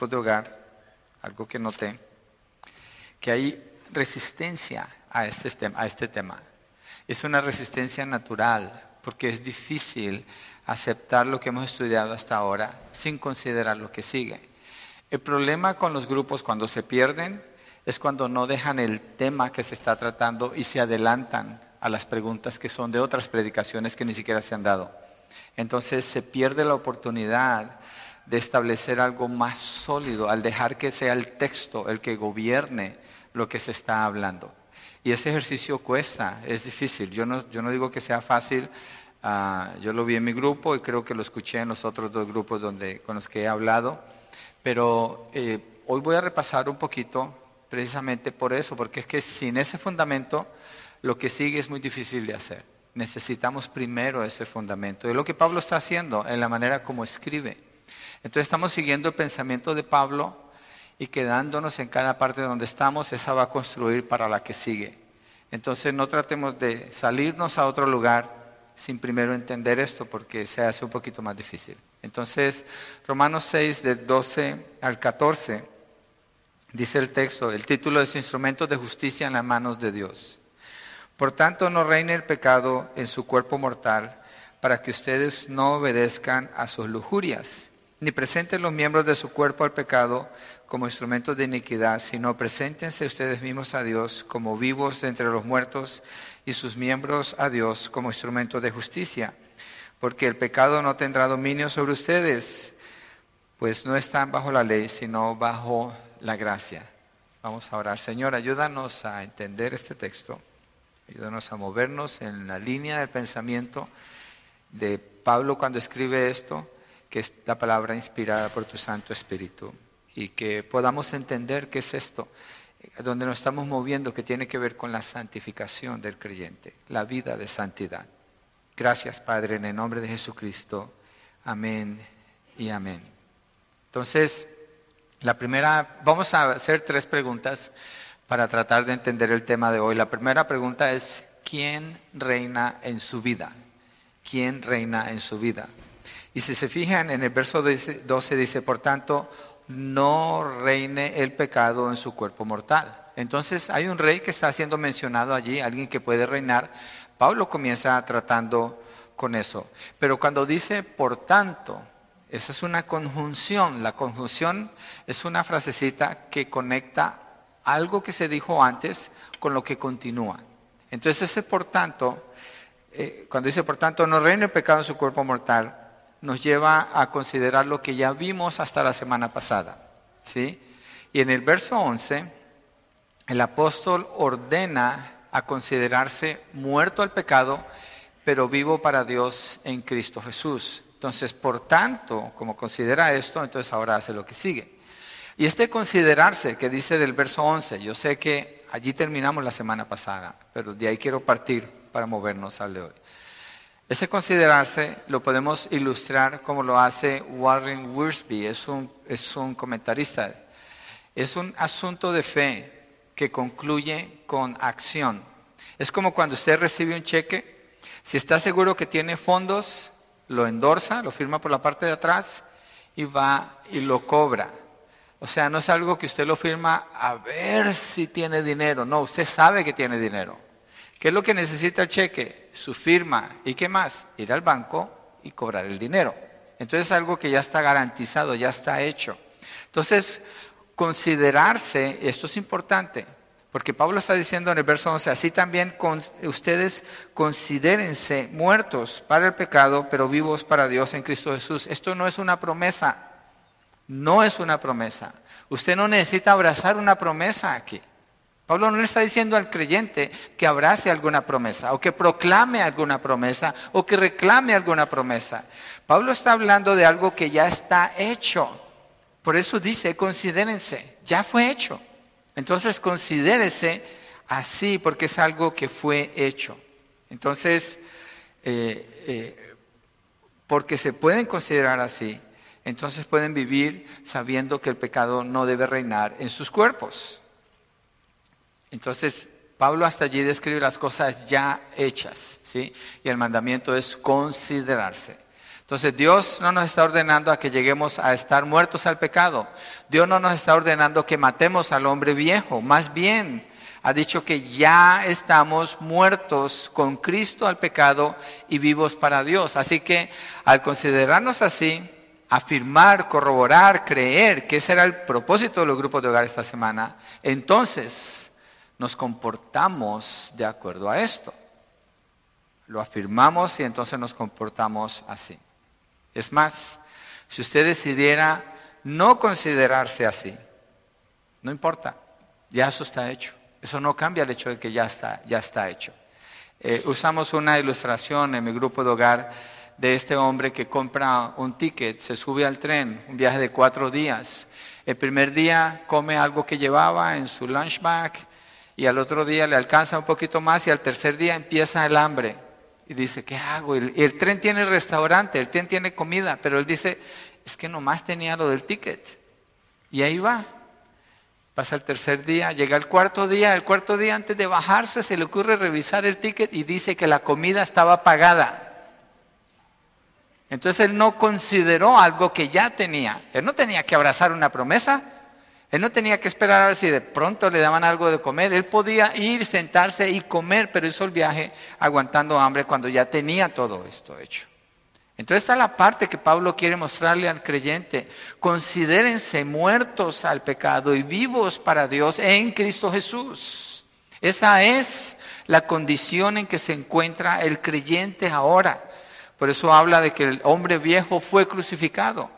de hogar, algo que noté, que hay resistencia a este, a este tema. Es una resistencia natural, porque es difícil aceptar lo que hemos estudiado hasta ahora sin considerar lo que sigue. El problema con los grupos cuando se pierden es cuando no dejan el tema que se está tratando y se adelantan a las preguntas que son de otras predicaciones que ni siquiera se han dado. Entonces se pierde la oportunidad de establecer algo más sólido al dejar que sea el texto el que gobierne lo que se está hablando. Y ese ejercicio cuesta, es difícil. Yo no, yo no digo que sea fácil. Ah, yo lo vi en mi grupo y creo que lo escuché en los otros dos grupos donde, con los que he hablado. Pero eh, hoy voy a repasar un poquito precisamente por eso, porque es que sin ese fundamento lo que sigue es muy difícil de hacer. Necesitamos primero ese fundamento. Es lo que Pablo está haciendo en la manera como escribe. Entonces estamos siguiendo el pensamiento de Pablo y quedándonos en cada parte donde estamos, esa va a construir para la que sigue. Entonces no tratemos de salirnos a otro lugar sin primero entender esto porque se hace un poquito más difícil. Entonces, Romanos 6, del 12 al 14, dice el texto, el título es Instrumentos de Justicia en las manos de Dios. Por tanto, no reine el pecado en su cuerpo mortal para que ustedes no obedezcan a sus lujurias ni presenten los miembros de su cuerpo al pecado como instrumentos de iniquidad, sino preséntense ustedes mismos a Dios como vivos entre los muertos y sus miembros a Dios como instrumentos de justicia. Porque el pecado no tendrá dominio sobre ustedes, pues no están bajo la ley, sino bajo la gracia. Vamos a orar. Señor, ayúdanos a entender este texto. Ayúdanos a movernos en la línea del pensamiento de Pablo cuando escribe esto que es la palabra inspirada por tu Santo Espíritu y que podamos entender qué es esto, donde nos estamos moviendo, que tiene que ver con la santificación del creyente, la vida de santidad. Gracias, Padre, en el nombre de Jesucristo. Amén y amén. Entonces, la primera, vamos a hacer tres preguntas para tratar de entender el tema de hoy. La primera pregunta es, ¿quién reina en su vida? ¿Quién reina en su vida? Y si se fijan en el verso 12 dice, por tanto, no reine el pecado en su cuerpo mortal. Entonces hay un rey que está siendo mencionado allí, alguien que puede reinar. Pablo comienza tratando con eso. Pero cuando dice por tanto, esa es una conjunción. La conjunción es una frasecita que conecta algo que se dijo antes con lo que continúa. Entonces ese por tanto, eh, cuando dice por tanto, no reine el pecado en su cuerpo mortal, nos lleva a considerar lo que ya vimos hasta la semana pasada. ¿sí? Y en el verso 11, el apóstol ordena a considerarse muerto al pecado, pero vivo para Dios en Cristo Jesús. Entonces, por tanto, como considera esto, entonces ahora hace lo que sigue. Y este considerarse que dice del verso 11, yo sé que allí terminamos la semana pasada, pero de ahí quiero partir para movernos al de hoy. Ese considerarse lo podemos ilustrar como lo hace Warren Wiersbe, es un, es un comentarista. Es un asunto de fe que concluye con acción. Es como cuando usted recibe un cheque, si está seguro que tiene fondos, lo endorsa, lo firma por la parte de atrás y va y lo cobra. O sea, no es algo que usted lo firma a ver si tiene dinero, no, usted sabe que tiene dinero. ¿Qué es lo que necesita el cheque? Su firma. ¿Y qué más? Ir al banco y cobrar el dinero. Entonces es algo que ya está garantizado, ya está hecho. Entonces, considerarse, esto es importante, porque Pablo está diciendo en el verso 11, así también ustedes considérense muertos para el pecado, pero vivos para Dios en Cristo Jesús. Esto no es una promesa, no es una promesa. Usted no necesita abrazar una promesa aquí. Pablo no le está diciendo al creyente que abrace alguna promesa o que proclame alguna promesa o que reclame alguna promesa. Pablo está hablando de algo que ya está hecho. Por eso dice, considérense, ya fue hecho. Entonces considérese así porque es algo que fue hecho. Entonces, eh, eh, porque se pueden considerar así, entonces pueden vivir sabiendo que el pecado no debe reinar en sus cuerpos. Entonces, Pablo hasta allí describe las cosas ya hechas, ¿sí? Y el mandamiento es considerarse. Entonces Dios no nos está ordenando a que lleguemos a estar muertos al pecado. Dios no nos está ordenando que matemos al hombre viejo. Más bien, ha dicho que ya estamos muertos con Cristo al pecado y vivos para Dios. Así que al considerarnos así, afirmar, corroborar, creer que ese era el propósito de los grupos de hogar esta semana, entonces nos comportamos de acuerdo a esto. Lo afirmamos y entonces nos comportamos así. Es más, si usted decidiera no considerarse así, no importa, ya eso está hecho. Eso no cambia el hecho de que ya está, ya está hecho. Eh, usamos una ilustración en mi grupo de hogar de este hombre que compra un ticket, se sube al tren, un viaje de cuatro días. El primer día come algo que llevaba en su lunch bag y al otro día le alcanza un poquito más y al tercer día empieza el hambre. Y dice, ¿qué hago? El, tren tiene restaurante, el tren tiene comida, pero él dice, es que nomás tenía lo del ticket. Y ahí va. Pasa el tercer día, llega el cuarto día, el cuarto día antes de bajarse se le ocurre revisar el ticket y dice que la comida estaba pagada. Entonces él no consideró algo que ya tenía. Él no tenía que abrazar una promesa, él no tenía que esperar a ver si de pronto le daban algo de comer. Él podía ir, sentarse y comer, pero hizo el viaje aguantando hambre cuando ya tenía todo esto hecho. Entonces está la parte que Pablo quiere mostrarle al creyente. Considérense muertos al pecado y vivos para Dios en Cristo Jesús. Esa es la condición en que se encuentra el creyente ahora. Por eso habla de que el hombre viejo fue crucificado.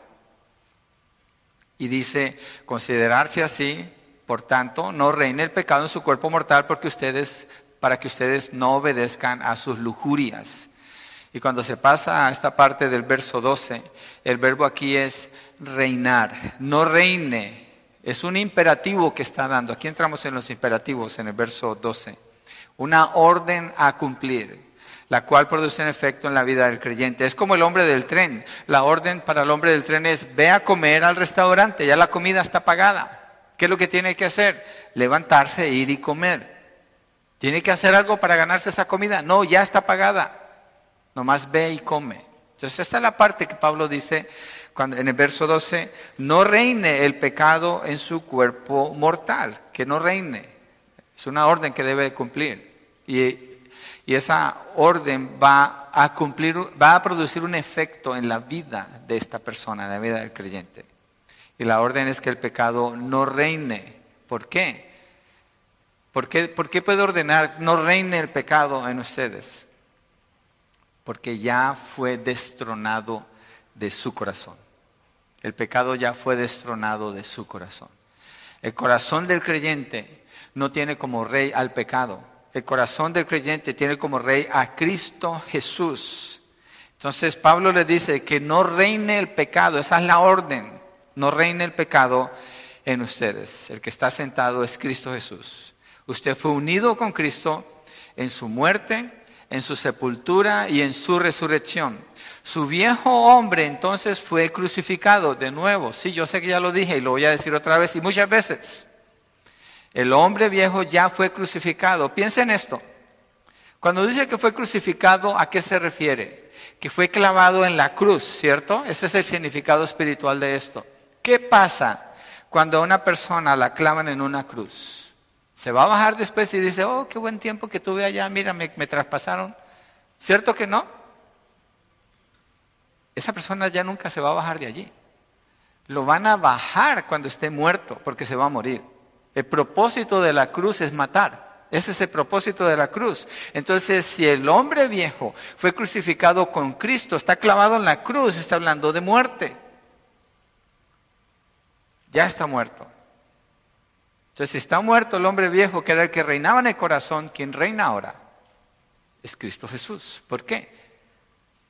Y dice, considerarse así, por tanto, no reine el pecado en su cuerpo mortal porque ustedes, para que ustedes no obedezcan a sus lujurias. Y cuando se pasa a esta parte del verso 12, el verbo aquí es reinar. No reine. Es un imperativo que está dando. Aquí entramos en los imperativos en el verso 12. Una orden a cumplir la cual produce un efecto en la vida del creyente. Es como el hombre del tren. La orden para el hombre del tren es, ve a comer al restaurante, ya la comida está pagada. ¿Qué es lo que tiene que hacer? Levantarse, ir y comer. ¿Tiene que hacer algo para ganarse esa comida? No, ya está pagada. Nomás ve y come. Entonces esta es la parte que Pablo dice cuando, en el verso 12, no reine el pecado en su cuerpo mortal, que no reine. Es una orden que debe cumplir. Y y esa orden va a cumplir, va a producir un efecto en la vida de esta persona, en la vida del creyente. Y la orden es que el pecado no reine. ¿Por qué? ¿Por qué, ¿Por qué puede ordenar no reine el pecado en ustedes? Porque ya fue destronado de su corazón. El pecado ya fue destronado de su corazón. El corazón del creyente no tiene como rey al pecado el corazón del creyente tiene como rey a Cristo Jesús. Entonces Pablo le dice que no reine el pecado, esa es la orden, no reine el pecado en ustedes. El que está sentado es Cristo Jesús. Usted fue unido con Cristo en su muerte, en su sepultura y en su resurrección. Su viejo hombre entonces fue crucificado de nuevo. Sí, yo sé que ya lo dije y lo voy a decir otra vez y muchas veces. El hombre viejo ya fue crucificado. Piensa en esto. Cuando dice que fue crucificado, ¿a qué se refiere? Que fue clavado en la cruz, ¿cierto? Ese es el significado espiritual de esto. ¿Qué pasa cuando a una persona la clavan en una cruz? Se va a bajar después y dice, oh, qué buen tiempo que tuve allá, mira, me, me traspasaron. ¿Cierto que no? Esa persona ya nunca se va a bajar de allí. Lo van a bajar cuando esté muerto, porque se va a morir. El propósito de la cruz es matar. Ese es el propósito de la cruz. Entonces, si el hombre viejo fue crucificado con Cristo, está clavado en la cruz, está hablando de muerte. Ya está muerto. Entonces, si está muerto el hombre viejo, que era el que reinaba en el corazón, quien reina ahora es Cristo Jesús. ¿Por qué?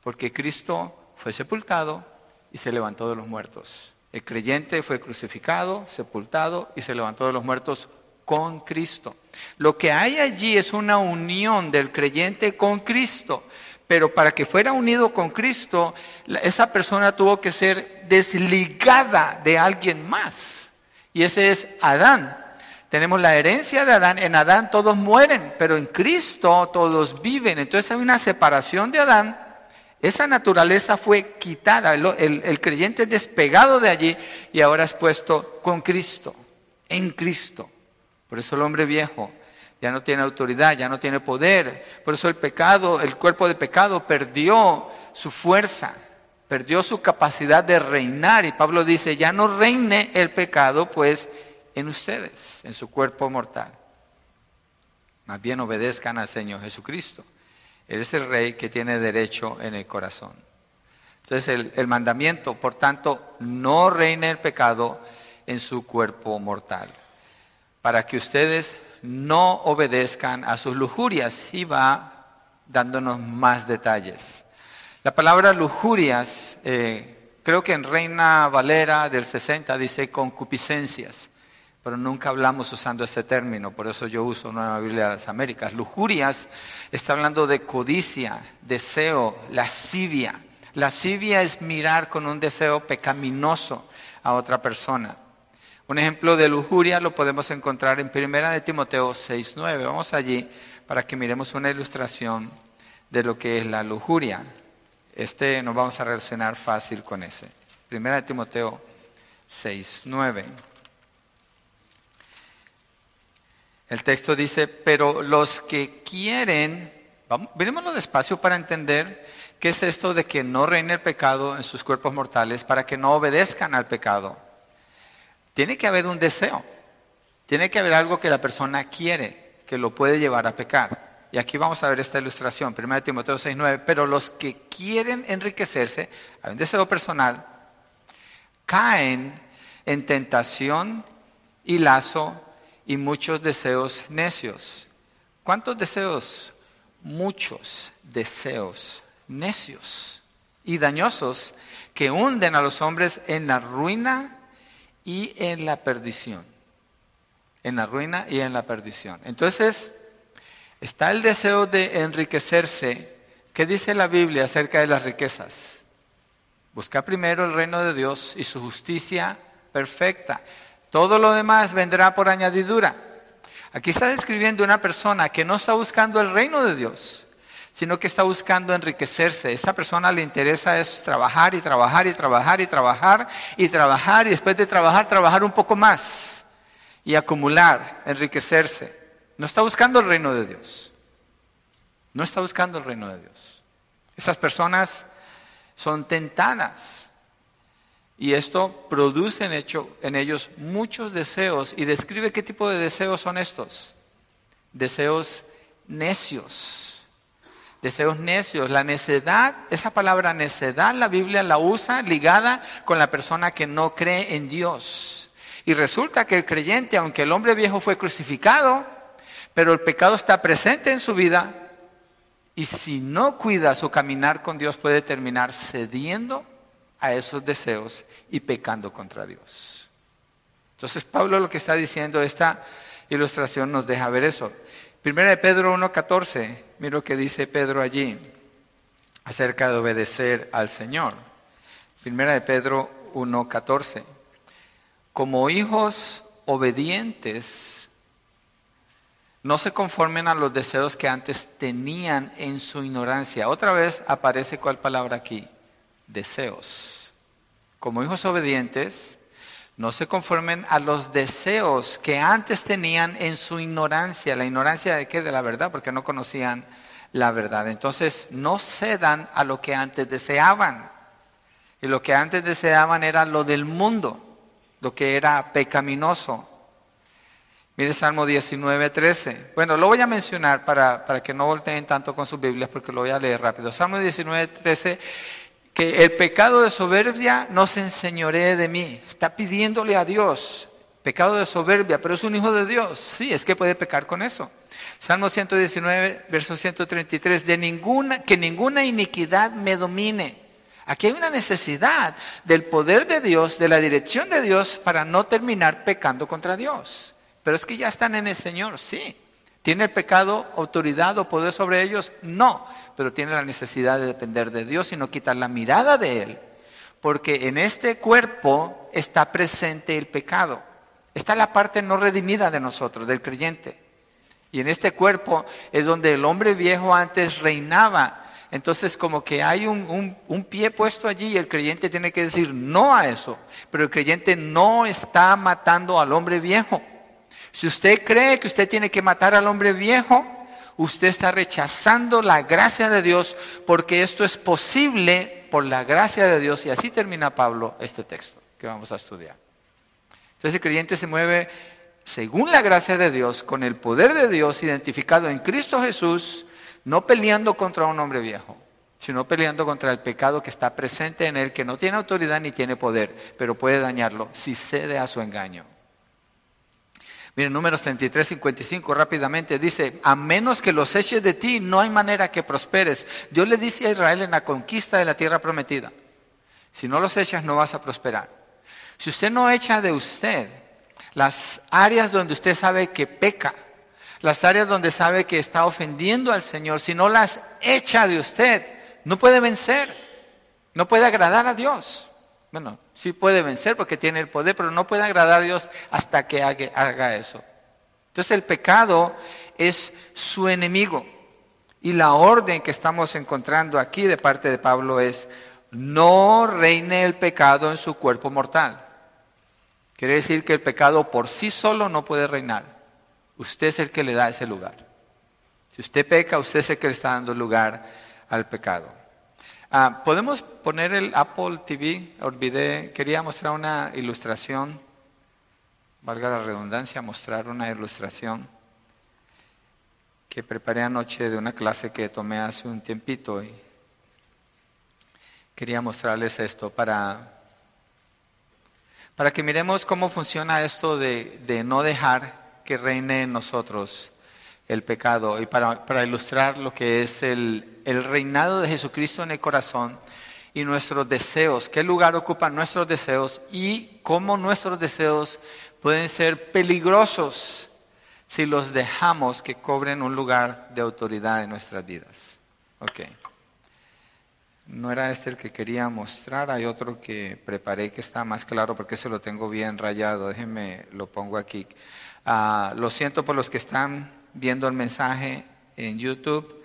Porque Cristo fue sepultado y se levantó de los muertos. El creyente fue crucificado, sepultado y se levantó de los muertos con Cristo. Lo que hay allí es una unión del creyente con Cristo. Pero para que fuera unido con Cristo, esa persona tuvo que ser desligada de alguien más. Y ese es Adán. Tenemos la herencia de Adán. En Adán todos mueren, pero en Cristo todos viven. Entonces hay una separación de Adán Esa naturaleza fue quitada, el, creyente es despegado de allí y ahora es puesto con Cristo, en Cristo. Por eso el hombre viejo ya no tiene autoridad, ya no tiene poder. Por eso el pecado, el cuerpo de pecado perdió su fuerza, perdió su capacidad de reinar. Y Pablo dice, ya no reine el pecado pues en ustedes, en su cuerpo mortal. Más bien obedezcan al Señor Jesucristo. Él es el rey que tiene derecho en el corazón. Entonces el, mandamiento, por tanto, no reine el pecado en su cuerpo mortal, para que ustedes no obedezcan a sus lujurias. Y va dándonos más detalles. La palabra lujurias, eh, creo que en Reina Valera del 60 dice concupiscencias pero nunca hablamos usando ese término, por eso yo uso Nueva Biblia de las Américas. Lujurias está hablando de codicia, deseo, lascivia. Lascivia es mirar con un deseo pecaminoso a otra persona. Un ejemplo de lujuria lo podemos encontrar en 1 de Timoteo 6.9. Vamos allí para que miremos una ilustración de lo que es la lujuria. Este nos vamos a relacionar fácil con ese. 1 de Timoteo 6.9. El texto dice, pero los que quieren, vamos, despacio para entender qué es esto de que no reine el pecado en sus cuerpos mortales, para que no obedezcan al pecado. Tiene que haber un deseo, tiene que haber algo que la persona quiere, que lo puede llevar a pecar. Y aquí vamos a ver esta ilustración, 1 Timoteo 6.9, pero los que quieren enriquecerse, hay un deseo personal, caen en tentación y lazo y muchos deseos necios. ¿Cuántos deseos? Muchos deseos necios y dañosos que hunden a los hombres en la ruina y en la perdición. En la ruina y en la perdición. Entonces, está el deseo de enriquecerse. ¿Qué dice la Biblia acerca de las riquezas? Busca primero el reino de Dios y su justicia perfecta. Todo lo demás vendrá por añadidura. Aquí está describiendo una persona que no está buscando el reino de Dios, sino que está buscando enriquecerse. Esta persona le interesa es trabajar y trabajar y trabajar y trabajar y trabajar y después de trabajar, trabajar un poco más y acumular, enriquecerse. No está buscando el reino de Dios. No está buscando el reino de Dios. Esas personas son tentadas y esto produce en, ellos muchos deseos y describe qué tipo de deseos son estos. Deseos necios. Deseos necios. La necedad, esa palabra necedad, la Biblia la usa ligada con la persona que no cree en Dios. Y resulta que el creyente, aunque el hombre viejo fue crucificado, pero el pecado está presente en su vida, y si no cuida su caminar con Dios puede terminar cediendo a esos deseos y pecando contra Dios. Entonces Pablo lo que está diciendo, esta ilustración nos deja ver eso. Primera de Pedro 1.14, mira lo que dice Pedro allí acerca de obedecer al Señor. Primera de Pedro 1.14. Como hijos obedientes, no se conformen a los deseos que antes tenían en su ignorancia. Otra vez aparece cuál palabra aquí, deseos. Como hijos obedientes, no se conformen a los deseos que antes tenían en su ignorancia. ¿La ignorancia de qué? De la verdad, porque no conocían la verdad. Entonces, no cedan a lo que antes deseaban. Y lo que antes deseaban era lo del mundo, lo que era pecaminoso. Mire Salmo 19, 13. Bueno, lo voy a mencionar para, para que no volteen tanto con sus Biblias porque lo voy a leer rápido. Salmo 19, 13 que el pecado de soberbia no se enseñoree de mí. Está pidiéndole a Dios, pecado de soberbia, pero es un hijo de Dios. Sí, es que puede pecar con eso. Salmo 119, verso 133, de ninguna, que ninguna iniquidad me domine. Aquí hay una necesidad del poder de Dios, de la dirección de Dios para no terminar pecando contra Dios. Pero es que ya están en el Señor, sí. ¿Tiene el pecado autoridad o poder sobre ellos? No, pero tiene la necesidad de depender de Dios y no quitar la mirada de Él. Porque en este cuerpo está presente el pecado. Está la parte no redimida de nosotros, del creyente. Y en este cuerpo es donde el hombre viejo antes reinaba entonces como que hay un, un, pie puesto allí y el creyente tiene que decir no a eso. Pero el creyente no está matando al hombre viejo. Si usted cree que usted tiene que matar al hombre viejo, usted está rechazando la gracia de Dios porque esto es posible por la gracia de Dios. Y así termina Pablo este texto que vamos a estudiar. Entonces el creyente se mueve según la gracia de Dios, con el poder de Dios identificado en Cristo Jesús, no peleando contra un hombre viejo, sino peleando contra el pecado que está presente en él, que no tiene autoridad ni tiene poder, pero puede dañarlo si cede a su engaño. Miren, números 33, 55 rápidamente dice, a menos que los eches de ti, no hay manera que prosperes. Dios le dice a Israel en la conquista de la tierra prometida, si no los echas no vas a prosperar. Si usted no echa de usted las áreas donde usted sabe que peca, las áreas donde sabe que está ofendiendo al Señor, si no las echa de usted, no puede vencer, no puede agradar a Dios. Bueno, sí puede vencer porque tiene el poder, pero no puede agradar a Dios hasta que haga, eso. Entonces el pecado es su enemigo. Y la orden que estamos encontrando aquí de parte de Pablo es, no reine el pecado en su cuerpo mortal. Quiere decir que el pecado por sí solo no puede reinar. Usted es el que le da ese lugar. Si usted peca, usted es el que le está dando lugar al pecado. Ah, Podemos poner el Apple TV. Olvidé, quería mostrar una ilustración. Valga la redundancia, mostrar una ilustración que preparé anoche de una clase que tomé hace un tiempito y quería mostrarles esto para para que miremos cómo funciona esto de, no dejar que reine en nosotros el pecado y para, ilustrar lo que es el, el, reinado de Jesucristo en el corazón y nuestros deseos, qué lugar ocupan nuestros deseos y cómo nuestros deseos pueden ser peligrosos si los dejamos que cobren un lugar de autoridad en nuestras vidas. Okay. No era este el que quería mostrar, hay otro que preparé que está más claro porque se lo tengo bien rayado. Déjenme, lo pongo aquí. Ah, lo siento por los que están viendo el mensaje en YouTube.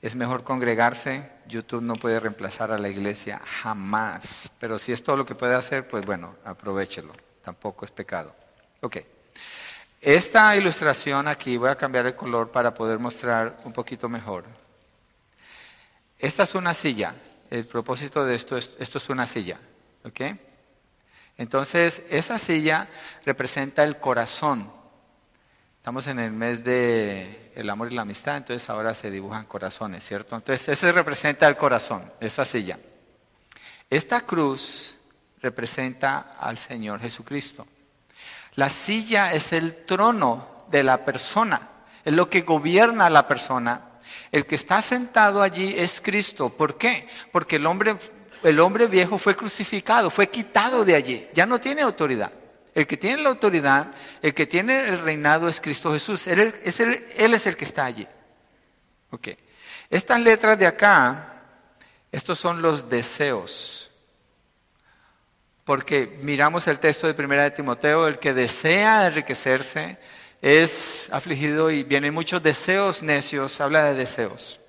Es mejor congregarse. YouTube no puede reemplazar a la iglesia jamás. Pero si es todo lo que puede hacer, pues bueno, aprovechelo. Tampoco es pecado. Ok. Esta ilustración aquí, voy a cambiar el color para poder mostrar un poquito mejor. Esta es una silla el propósito de esto es, esto es una silla, ¿ok? Entonces, esa silla representa el corazón. Estamos en el mes de el amor y la amistad, entonces ahora se dibujan corazones, ¿cierto? Entonces, ese representa el corazón, esa silla. Esta cruz representa al Señor Jesucristo. La silla es el trono de la persona, es lo que gobierna a la persona el que está sentado allí es Cristo. ¿Por qué? Porque el hombre, el hombre viejo fue crucificado, fue quitado de allí. Ya no tiene autoridad. El que tiene la autoridad, el que tiene el reinado es Cristo Jesús. Él es el, que está allí. Ok. Estas letras de acá, estos son los deseos. Porque miramos el texto de Primera de Timoteo, el que desea enriquecerse, es afligido y vienen muchos deseos necios, habla de deseos.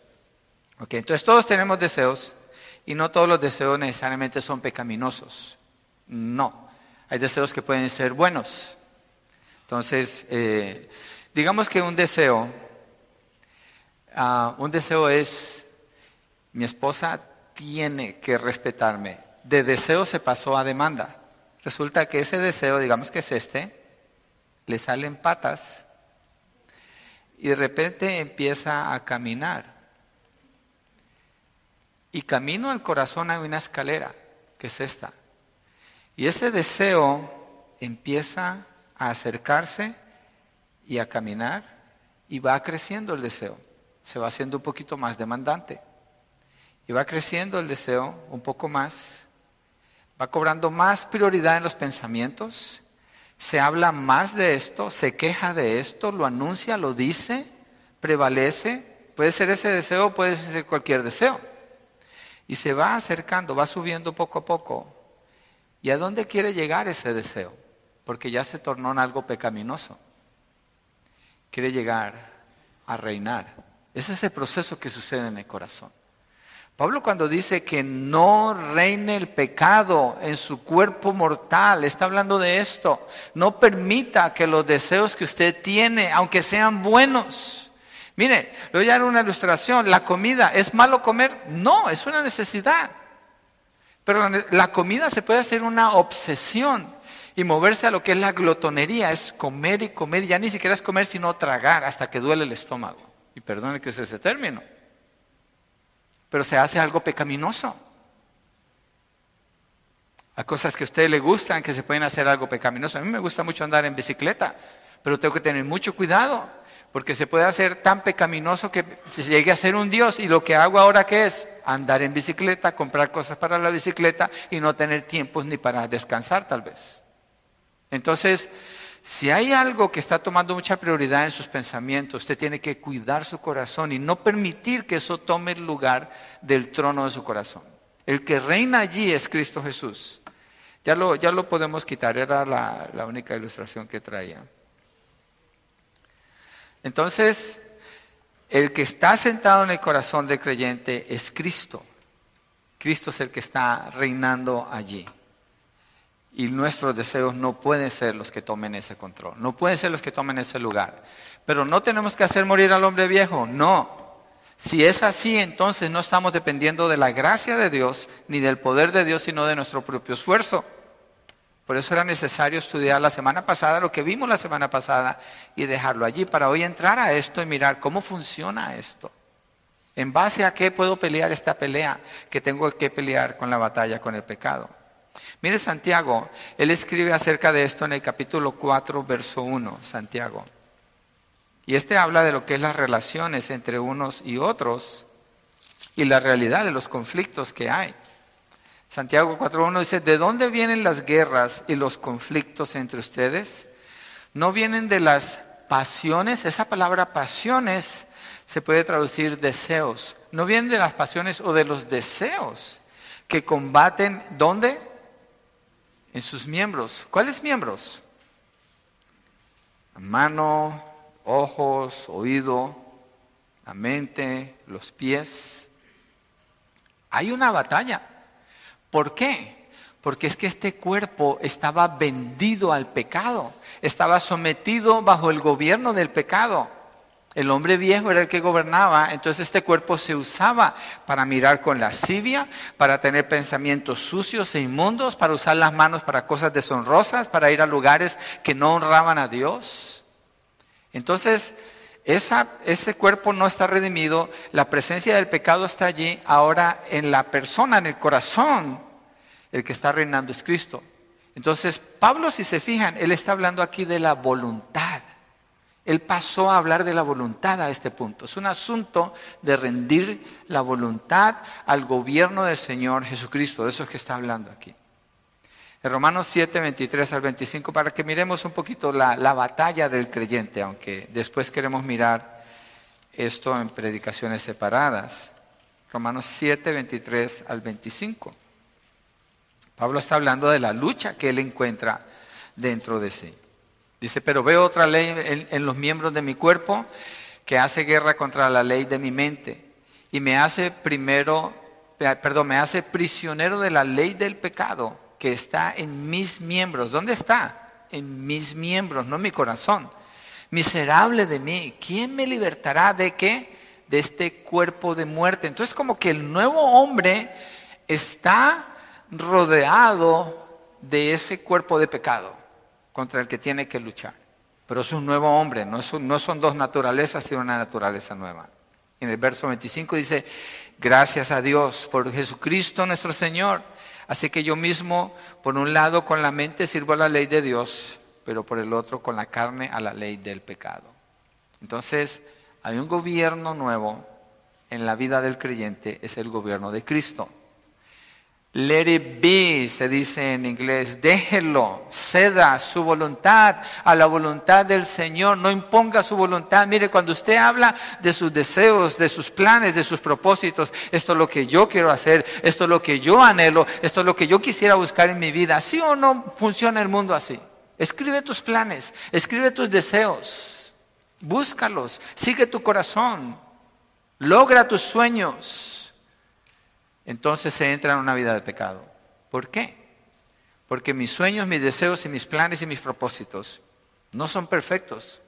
Okay, entonces todos tenemos deseos y no todos los deseos necesariamente son pecaminosos. No, hay deseos que pueden ser buenos. Entonces, eh, digamos que un deseo, ah, un deseo es, mi esposa tiene que respetarme. De deseo se pasó a demanda. Resulta que ese deseo, digamos que es este, le salen patas y de repente empieza a caminar. Y camino al corazón hay una escalera, que es esta. Y ese deseo empieza a acercarse y a caminar y va creciendo el deseo. Se va haciendo un poquito más demandante. Y va creciendo el deseo un poco más. Va cobrando más prioridad en los pensamientos se habla más de esto, se queja de esto, lo anuncia, lo dice, prevalece. Puede ser ese deseo, puede ser cualquier deseo. Y se va acercando, va subiendo poco a poco. ¿Y a dónde quiere llegar ese deseo? Porque ya se tornó en algo pecaminoso. Quiere llegar a reinar. Ese es el proceso que sucede en el corazón. Pablo cuando dice que no reine el pecado en su cuerpo mortal, está hablando de esto. No permita que los deseos que usted tiene, aunque sean buenos, mire, le voy a dar una ilustración. La comida, ¿es malo comer? No, es una necesidad. Pero la comida se puede hacer una obsesión y moverse a lo que es la glotonería, es comer y comer, ya ni siquiera es comer sino tragar hasta que duele el estómago. Y perdone que use ese término pero se hace algo pecaminoso. Hay cosas que a usted le gustan que se pueden hacer algo pecaminoso. A mí me gusta mucho andar en bicicleta, pero tengo que tener mucho cuidado, porque se puede hacer tan pecaminoso que se llegue a ser un Dios y lo que hago ahora que es andar en bicicleta, comprar cosas para la bicicleta y no tener tiempos ni para descansar tal vez. Entonces, si hay algo que está tomando mucha prioridad en sus pensamientos, usted tiene que cuidar su corazón y no permitir que eso tome el lugar del trono de su corazón. El que reina allí es Cristo Jesús. Ya lo, ya lo podemos quitar, era la, la única ilustración que traía. Entonces, el que está sentado en el corazón del creyente es Cristo. Cristo es el que está reinando allí. Y nuestros deseos no pueden ser los que tomen ese control, no pueden ser los que tomen ese lugar. Pero no tenemos que hacer morir al hombre viejo, no. Si es así, entonces no estamos dependiendo de la gracia de Dios ni del poder de Dios, sino de nuestro propio esfuerzo. Por eso era necesario estudiar la semana pasada lo que vimos la semana pasada y dejarlo allí para hoy entrar a esto y mirar cómo funciona esto. ¿En base a qué puedo pelear esta pelea que tengo que pelear con la batalla con el pecado? Mire Santiago, él escribe acerca de esto en el capítulo 4, verso 1, Santiago. Y este habla de lo que es las relaciones entre unos y otros y la realidad de los conflictos que hay. Santiago 4.1 dice, ¿de dónde vienen las guerras y los conflictos entre ustedes? ¿No vienen de las pasiones? Esa palabra pasiones se puede traducir deseos. ¿No vienen de las pasiones o de los deseos que combaten dónde? en sus miembros. ¿Cuáles miembros? mano, ojos, oído, la mente, los pies. Hay una batalla. ¿Por qué? Porque es que este cuerpo estaba vendido al pecado, estaba sometido bajo el gobierno del pecado. El hombre viejo era el que gobernaba, entonces este cuerpo se usaba para mirar con lascivia, para tener pensamientos sucios e inmundos, para usar las manos para cosas deshonrosas, para ir a lugares que no honraban a Dios. Entonces, ese cuerpo no está redimido, la presencia del pecado está allí, ahora en la persona, en el corazón, el que está reinando es Cristo. Entonces, Pablo, si se fijan, él está hablando aquí de la voluntad. Él pasó a hablar de la voluntad a este punto. Es un asunto de rendir la voluntad al gobierno del Señor Jesucristo. De eso es que está hablando aquí. En Romanos 7, 23 al 25, para que miremos un poquito la, la batalla del creyente, aunque después queremos mirar esto en predicaciones separadas. Romanos 7, 23 al 25. Pablo está hablando de la lucha que él encuentra dentro de sí. Dice, pero veo otra ley en, los miembros de mi cuerpo que hace guerra contra la ley de mi mente y me hace primero, perdón, me hace prisionero de la ley del pecado que está en mis miembros. ¿Dónde está? En mis miembros, no en mi corazón. Miserable de mí, ¿quién me libertará de qué? De este cuerpo de muerte. Entonces como que el nuevo hombre está rodeado de ese cuerpo de pecado contra el que tiene que luchar. Pero es un nuevo hombre, no, no son dos naturalezas, sino una naturaleza nueva. En el verso 25 dice, gracias a Dios por Jesucristo nuestro Señor. Así que yo mismo, por un lado, con la mente sirvo a la ley de Dios, pero por el otro, con la carne, a la ley del pecado. Entonces, hay un gobierno nuevo en la vida del creyente, es el gobierno de Cristo. Let it be, se dice en inglés, déjelo, ceda su voluntad a la voluntad del Señor, no imponga su voluntad. Mire, cuando usted habla de sus deseos, de sus planes, de sus propósitos, esto es lo que yo quiero hacer, esto es lo que yo anhelo, esto es lo que yo quisiera buscar en mi vida. ¿Sí o no funciona el mundo así? Escribe tus planes, escribe tus deseos, búscalos, sigue tu corazón, logra tus sueños. Entonces se entra en una vida de pecado. ¿Por qué? Porque mis sueños, mis deseos y mis planes y mis propósitos no son perfectos,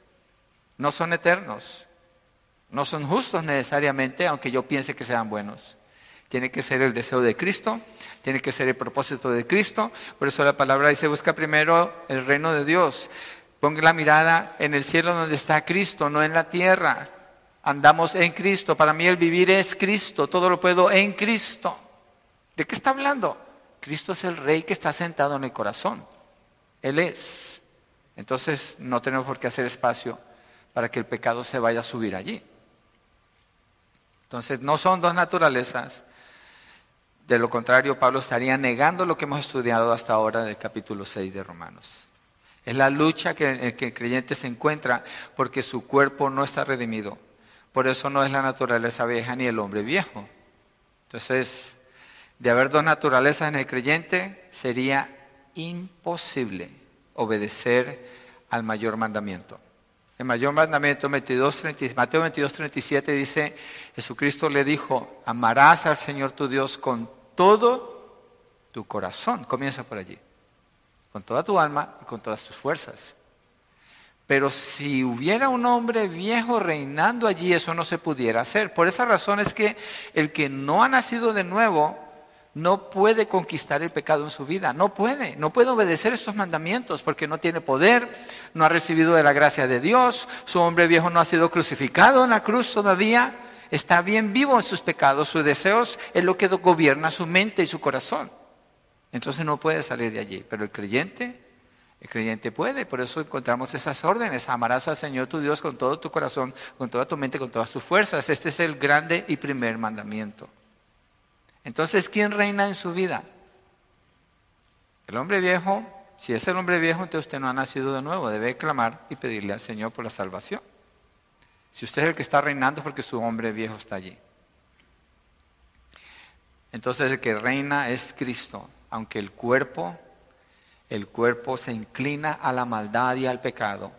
no son eternos, no son justos necesariamente, aunque yo piense que sean buenos. Tiene que ser el deseo de Cristo, tiene que ser el propósito de Cristo. Por eso la palabra dice, busca primero el reino de Dios. Ponga la mirada en el cielo donde está Cristo, no en la tierra. Andamos en Cristo. Para mí el vivir es Cristo. Todo lo puedo en Cristo. ¿De qué está hablando? Cristo es el rey que está sentado en el corazón. Él es. Entonces no tenemos por qué hacer espacio para que el pecado se vaya a subir allí. Entonces no son dos naturalezas. De lo contrario, Pablo estaría negando lo que hemos estudiado hasta ahora del capítulo 6 de Romanos. Es la lucha en que el creyente se encuentra porque su cuerpo no está redimido. Por eso no es la naturaleza vieja ni el hombre viejo. Entonces, de haber dos naturalezas en el creyente, sería imposible obedecer al mayor mandamiento. El mayor mandamiento, Mateo 22, 37 dice, Jesucristo le dijo, amarás al Señor tu Dios con todo tu corazón. Comienza por allí. Con toda tu alma y con todas tus fuerzas. Pero si hubiera un hombre viejo reinando allí, eso no se pudiera hacer. Por esa razón es que el que no ha nacido de nuevo no puede conquistar el pecado en su vida, no puede, no puede obedecer estos mandamientos porque no tiene poder, no ha recibido de la gracia de Dios, su hombre viejo no ha sido crucificado en la cruz todavía, está bien vivo en sus pecados, sus deseos es lo que gobierna su mente y su corazón. Entonces no puede salir de allí, pero el creyente, el creyente puede, por eso encontramos esas órdenes, amarás al Señor tu Dios con todo tu corazón, con toda tu mente, con todas tus fuerzas. Este es el grande y primer mandamiento. Entonces, ¿quién reina en su vida? El hombre viejo, si es el hombre viejo, entonces usted no ha nacido de nuevo, debe clamar y pedirle al Señor por la salvación. Si usted es el que está reinando, porque su hombre viejo está allí. Entonces el que reina es Cristo, aunque el cuerpo, el cuerpo se inclina a la maldad y al pecado,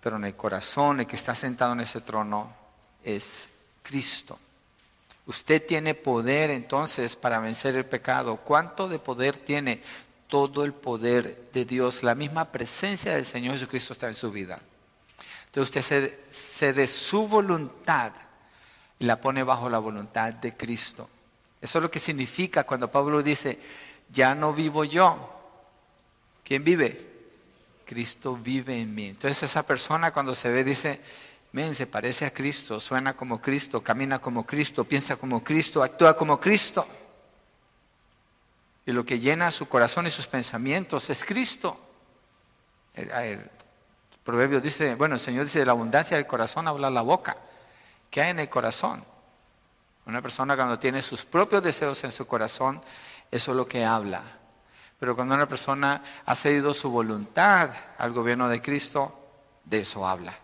pero en el corazón el que está sentado en ese trono es Cristo. Usted tiene poder entonces para vencer el pecado. ¿Cuánto de poder tiene? Todo el poder de Dios. La misma presencia del Señor Jesucristo está en su vida. Entonces usted se, de su voluntad y la pone bajo la voluntad de Cristo. Eso es lo que significa cuando Pablo dice, ya no vivo yo. ¿Quién vive? Cristo vive en mí. Entonces esa persona cuando se ve dice, se parece a Cristo, suena como Cristo, camina como Cristo, piensa como Cristo, actúa como Cristo. Y lo que llena su corazón y sus pensamientos es Cristo. El, dice, bueno, el Señor dice, de la abundancia del corazón habla la boca. ¿Qué hay en el corazón? Una persona cuando tiene sus propios deseos en su corazón, eso es lo que habla. Pero cuando una persona ha cedido su voluntad al gobierno de Cristo, de eso habla.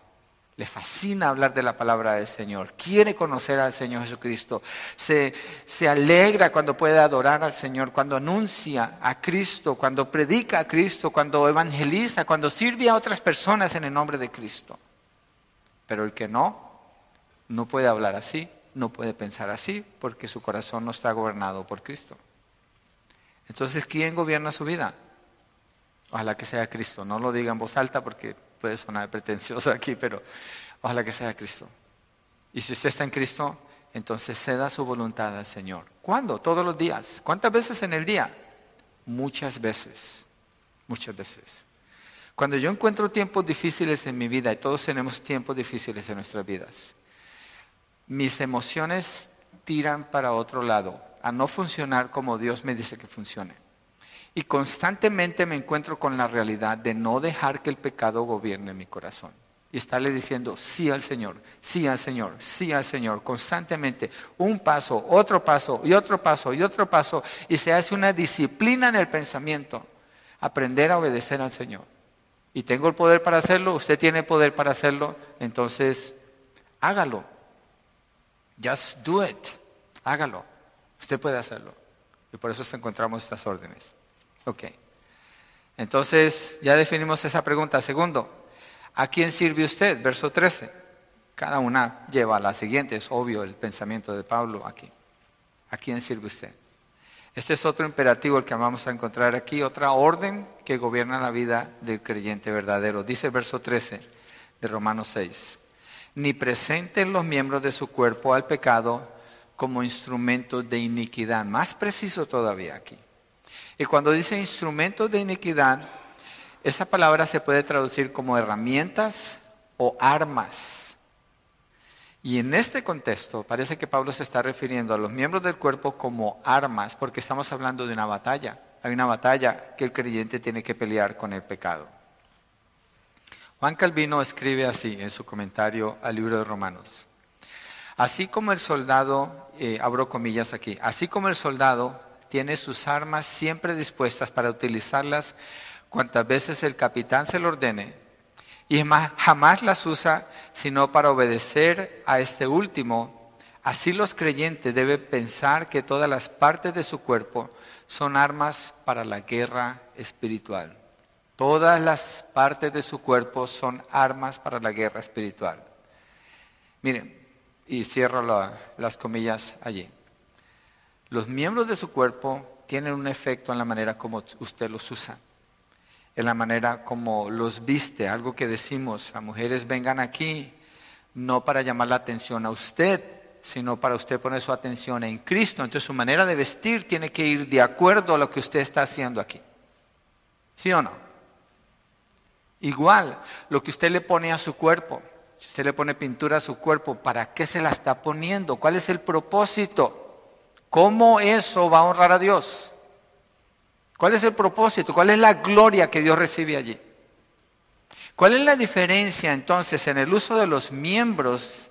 Le fascina hablar de la palabra del Señor. Quiere conocer al Señor Jesucristo. Se, se, alegra cuando puede adorar al Señor, cuando anuncia a Cristo, cuando predica a Cristo, cuando evangeliza, cuando sirve a otras personas en el nombre de Cristo. Pero el que no, no puede hablar así, no puede pensar así, porque su corazón no está gobernado por Cristo. Entonces, ¿quién gobierna su vida? Ojalá que sea Cristo. No lo diga en voz alta porque puede sonar pretencioso aquí, pero ojalá que sea Cristo. Y si usted está en Cristo, entonces ceda su voluntad al Señor. ¿Cuándo? Todos los días. ¿Cuántas veces en el día? Muchas veces. Muchas veces. Cuando yo encuentro tiempos difíciles en mi vida, y todos tenemos tiempos difíciles en nuestras vidas, mis emociones tiran para otro lado, a no funcionar como Dios me dice que funcione. Y constantemente me encuentro con la realidad de no dejar que el pecado gobierne mi corazón. Y estarle diciendo sí al Señor, sí al Señor, sí al Señor, constantemente, un paso, otro paso y otro paso y otro paso. Y se hace una disciplina en el pensamiento, aprender a obedecer al Señor. Y tengo el poder para hacerlo, usted tiene poder para hacerlo, entonces hágalo. Just do it, hágalo. Usted puede hacerlo. Y por eso encontramos estas órdenes. Ok. Entonces, ya definimos esa pregunta. Segundo, ¿a quién sirve usted? Verso 13. Cada una lleva a la siguiente, es obvio el pensamiento de Pablo aquí. ¿A quién sirve usted? Este es otro imperativo el que vamos a encontrar aquí, otra orden que gobierna la vida del creyente verdadero. Dice el verso 13 de Romanos 6. Ni presenten los miembros de su cuerpo al pecado como instrumentos de iniquidad. Más preciso todavía aquí. Y cuando dice instrumentos de iniquidad, esa palabra se puede traducir como herramientas o armas y en este contexto parece que Pablo se está refiriendo a los miembros del cuerpo como armas, porque estamos hablando de una batalla. Hay una batalla que el creyente tiene que pelear con el pecado. Juan Calvino escribe así en su comentario al libro de Romanos. Así como el soldado, eh, abro comillas aquí, así como el soldado tiene sus armas siempre dispuestas para utilizarlas cuantas veces el capitán se lo ordene, y jamás las usa sino para obedecer a este último. Así los creyentes deben pensar que todas las partes de su cuerpo son armas para la guerra espiritual. Todas las partes de su cuerpo son armas para la guerra espiritual. Miren, y cierro las comillas allí. Los miembros de su cuerpo tienen un efecto en la manera como usted los usa en la manera como los viste, algo que decimos, las mujeres vengan aquí no para llamar la atención a usted, sino para usted poner su atención en Cristo. Entonces su manera de vestir tiene que ir de acuerdo a lo que usted está haciendo aquí. ¿Sí o no? Igual, lo que usted le pone a su cuerpo, si usted le pone pintura a su cuerpo, ¿para qué se la está poniendo? ¿Cuál es el propósito? ¿Cómo eso va a honrar a Dios? ¿Cuál es el propósito? ¿Cuál es la gloria que Dios recibe allí? ¿Cuál es la diferencia entonces en el uso de los miembros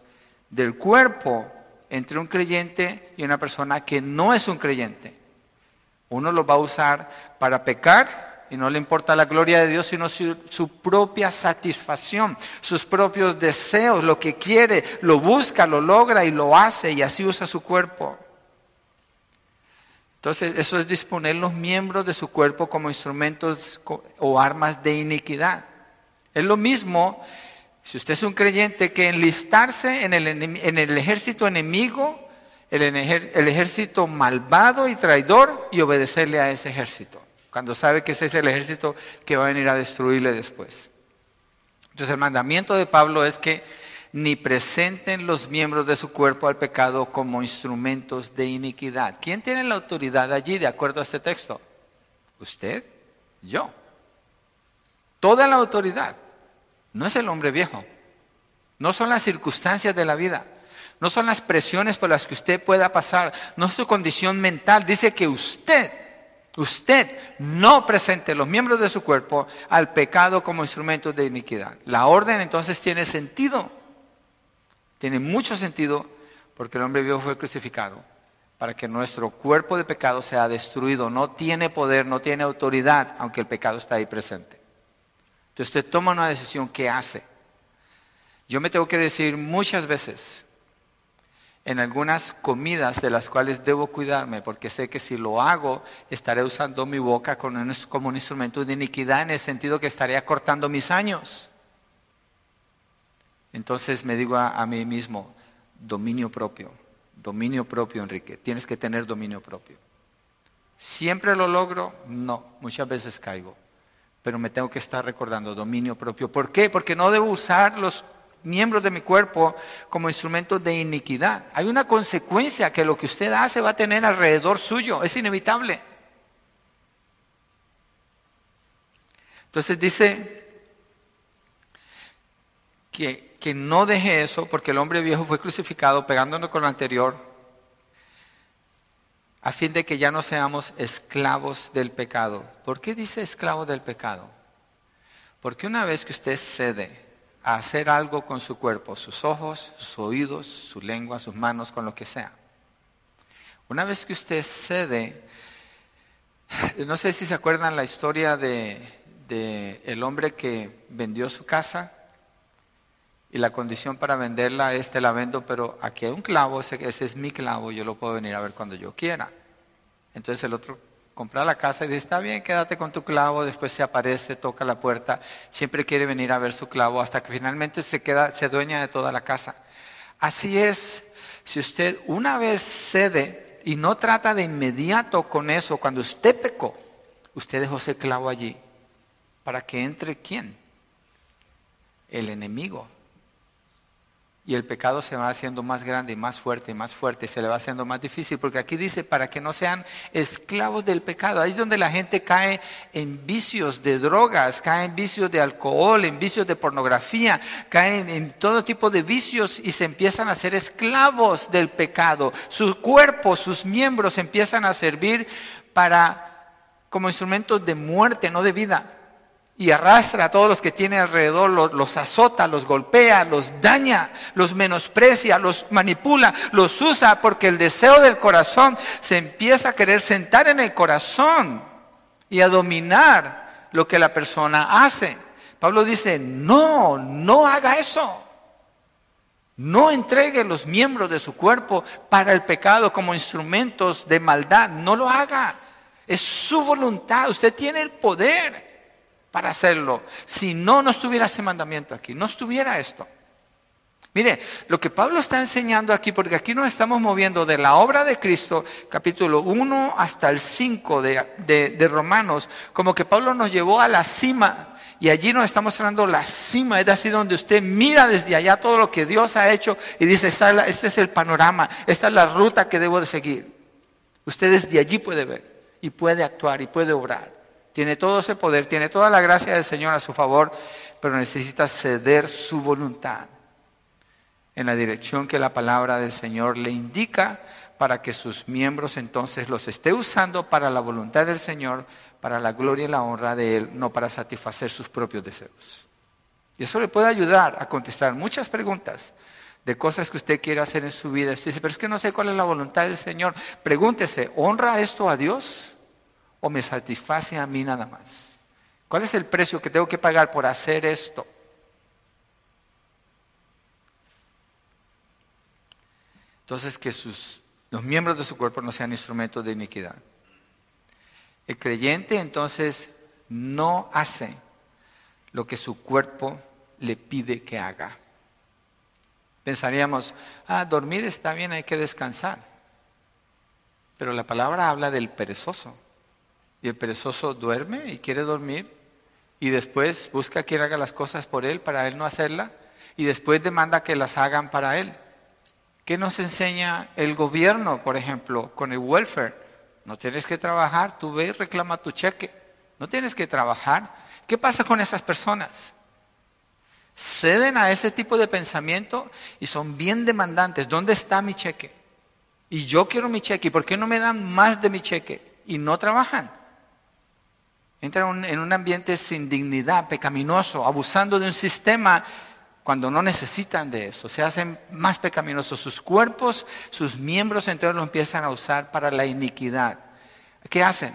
del cuerpo entre un creyente y una persona que no es un creyente? Uno los va a usar para pecar y no le importa la gloria de Dios, sino su, propia satisfacción, sus propios deseos, lo que quiere, lo busca, lo logra y lo hace y así usa su cuerpo. Entonces, eso es disponer los miembros de su cuerpo como instrumentos o armas de iniquidad. Es lo mismo, si usted es un creyente, que enlistarse en el, en el ejército enemigo, el ejército malvado y traidor, y obedecerle a ese ejército, cuando sabe que ese es el ejército que va a venir a destruirle después. Entonces, el mandamiento de Pablo es que ni presenten los miembros de su cuerpo al pecado como instrumentos de iniquidad. ¿Quién tiene la autoridad allí de acuerdo a este texto? Usted, yo. Toda la autoridad. No es el hombre viejo. No son las circunstancias de la vida. No son las presiones por las que usted pueda pasar. No es su condición mental. Dice que usted, usted no presente los miembros de su cuerpo al pecado como instrumentos de iniquidad. La orden entonces tiene sentido. Tiene mucho sentido porque el hombre viejo fue crucificado para que nuestro cuerpo de pecado sea destruido. No tiene poder, no tiene autoridad, aunque el pecado está ahí presente. Entonces usted toma una decisión, ¿qué hace? Yo me tengo que decir muchas veces en algunas comidas de las cuales debo cuidarme, porque sé que si lo hago estaré usando mi boca como un instrumento de iniquidad en el sentido que estaré acortando mis años. Entonces me digo a, mí mismo, dominio propio, dominio propio, Enrique, tienes que tener dominio propio. ¿Siempre lo logro? No, muchas veces caigo, pero me tengo que estar recordando dominio propio. ¿Por qué? Porque no debo usar los miembros de mi cuerpo como instrumentos de iniquidad. Hay una consecuencia que lo que usted hace va a tener alrededor suyo, es inevitable. Entonces dice que que no deje eso, porque el hombre viejo fue crucificado pegándonos con lo anterior, a fin de que ya no seamos esclavos del pecado. ¿Por qué dice esclavo del pecado? Porque una vez que usted cede a hacer algo con su cuerpo, sus ojos, sus oídos, su lengua, sus manos, con lo que sea, una vez que usted cede, no sé si se acuerdan la historia de, de el hombre que vendió su casa y la condición para venderla es te la vendo, pero aquí hay un clavo, ese, ese es mi clavo, yo lo puedo venir a ver cuando yo quiera. Entonces el otro compra la casa y dice, está bien, quédate con tu clavo, después se aparece, toca la puerta, siempre quiere venir a ver su clavo hasta que finalmente se queda, se dueña de toda la casa. Así es, si usted una vez cede y no trata de inmediato con eso, cuando usted pecó, usted dejó ese clavo allí. ¿Para que entre quién? El enemigo. Y el pecado se va haciendo más grande más fuerte más fuerte, se le va haciendo más difícil, porque aquí dice, para que no sean esclavos del pecado. Ahí es donde la gente cae en vicios de drogas, cae en vicios de alcohol, en vicios de pornografía, cae en todo tipo de vicios y se empiezan a ser esclavos del pecado. Su cuerpo, sus miembros empiezan a servir para como instrumentos de muerte, no de vida y arrastra a todos los que tiene alrededor, los, azota, los golpea, los daña, los menosprecia, los manipula, los usa, porque el deseo del corazón se empieza a querer sentar en el corazón y a dominar lo que la persona hace. Pablo dice, no, no haga eso. No entregue los miembros de su cuerpo para el pecado como instrumentos de maldad. No lo haga. Es su voluntad. Usted tiene el poder para hacerlo. Si no, no estuviera este mandamiento aquí, no estuviera esto. Mire, lo que Pablo está enseñando aquí, porque aquí nos estamos moviendo de la obra de Cristo, capítulo 1 hasta el 5 de, de, Romanos, como que Pablo nos llevó a la cima y allí nos está mostrando la cima, es así donde usted mira desde allá todo lo que Dios ha hecho y dice, este es el panorama, esta es la ruta que debo de seguir. Usted desde allí puede ver y puede actuar y puede obrar. Tiene todo ese poder, tiene toda la gracia del Señor a su favor, pero necesita ceder su voluntad en la dirección que la palabra del Señor le indica para que sus miembros entonces los esté usando para la voluntad del Señor, para la gloria y la honra de Él, no para satisfacer sus propios deseos. Y eso le puede ayudar a contestar muchas preguntas de cosas que usted quiere hacer en su vida. Usted dice, pero es que no sé cuál es la voluntad del Señor. Pregúntese, ¿honra esto a Dios? O me satisface a mí nada más? ¿Cuál es el precio que tengo que pagar por hacer esto? Entonces que sus, los miembros de su cuerpo no sean instrumentos de iniquidad. El creyente entonces no hace lo que su cuerpo le pide que haga. Pensaríamos, ah, dormir está bien, hay que descansar. Pero la palabra habla del perezoso. Y el perezoso duerme y quiere dormir y después busca quien haga las cosas por él para él no hacerla y después demanda que las hagan para él. ¿Qué nos enseña el gobierno, por ejemplo, con el welfare? No tienes que trabajar, tú ve y reclama tu cheque. No tienes que trabajar. ¿Qué pasa con esas personas? Ceden a ese tipo de pensamiento y son bien demandantes. ¿Dónde está mi cheque? Y yo quiero mi cheque. ¿Y por qué no me dan más de mi cheque? Y no trabajan. Entran en un ambiente sin dignidad, pecaminoso, abusando de un sistema cuando no necesitan de eso. Se hacen más pecaminosos. Sus cuerpos, sus miembros entonces lo empiezan a usar para la iniquidad. ¿Qué hacen?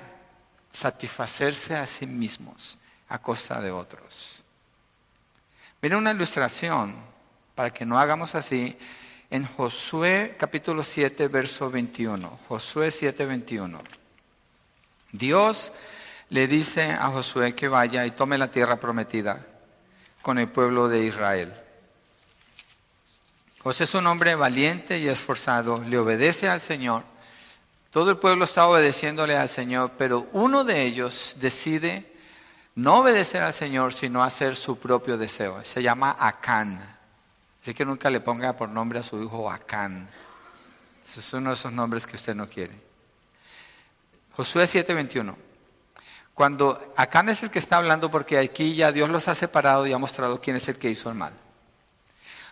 Satisfacerse a sí mismos a costa de otros. Miren una ilustración para que no hagamos así en Josué capítulo 7, verso 21. Josué 7, 21. Dios le dice a Josué que vaya y tome la tierra prometida con el pueblo de Israel. José es un hombre valiente y esforzado, le obedece al Señor. Todo el pueblo está obedeciéndole al Señor, pero uno de ellos decide no obedecer al Señor, sino hacer su propio deseo. Se llama Acán. Así que nunca le ponga por nombre a su hijo Acán. Es uno de esos nombres que usted no quiere. Josué 7:21. Cuando Acán es el que está hablando porque aquí ya Dios los ha separado y ha mostrado quién es el que hizo el mal.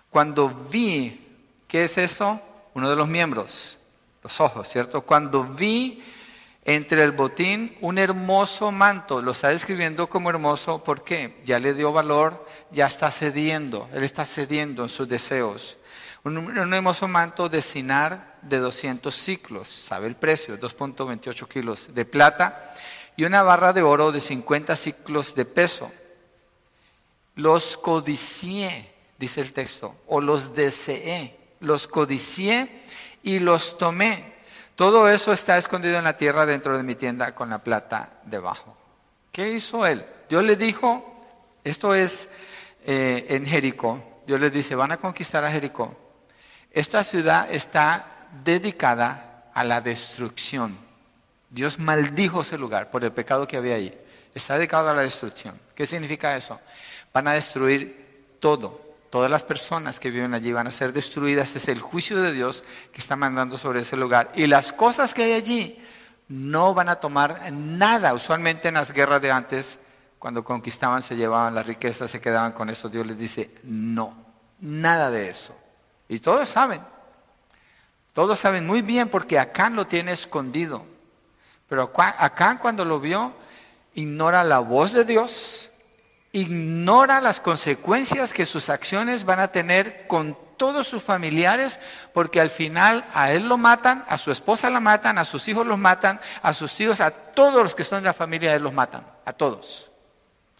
Cuando vi, ¿qué es eso? Uno de los miembros, los ojos, ¿cierto? Cuando vi entre el botín un hermoso manto, lo está describiendo como hermoso porque ya le dio valor, ya está cediendo, él está cediendo en sus deseos. Un, un hermoso manto de sinar de 200 ciclos, sabe el precio, 2.28 kilos de plata y una barra de oro de 50 ciclos de peso. Los codicié, dice el texto, o los deseé, los codicié y los tomé. Todo eso está escondido en la tierra dentro de mi tienda con la plata debajo. ¿Qué hizo él? Dios le dijo, esto es eh, en Jericó, Dios les dice, van a conquistar a Jericó. Esta ciudad está dedicada a la destrucción. Dios maldijo ese lugar por el pecado que había allí. Está dedicado a la destrucción. ¿Qué significa eso? Van a destruir todo. Todas las personas que viven allí van a ser destruidas. Es el juicio de Dios que está mandando sobre ese lugar. Y las cosas que hay allí no van a tomar nada. Usualmente en las guerras de antes, cuando conquistaban, se llevaban las riquezas, se quedaban con eso. Dios les dice, no, nada de eso. Y todos saben. Todos saben muy bien porque Acán lo tiene escondido. Pero Acán cuando lo vio, ignora la voz de Dios, ignora las consecuencias que sus acciones van a tener con todos sus familiares, porque al final a él lo matan, a su esposa la matan, a sus hijos los matan, a sus hijos, a todos los que son de la familia de él los matan, a todos,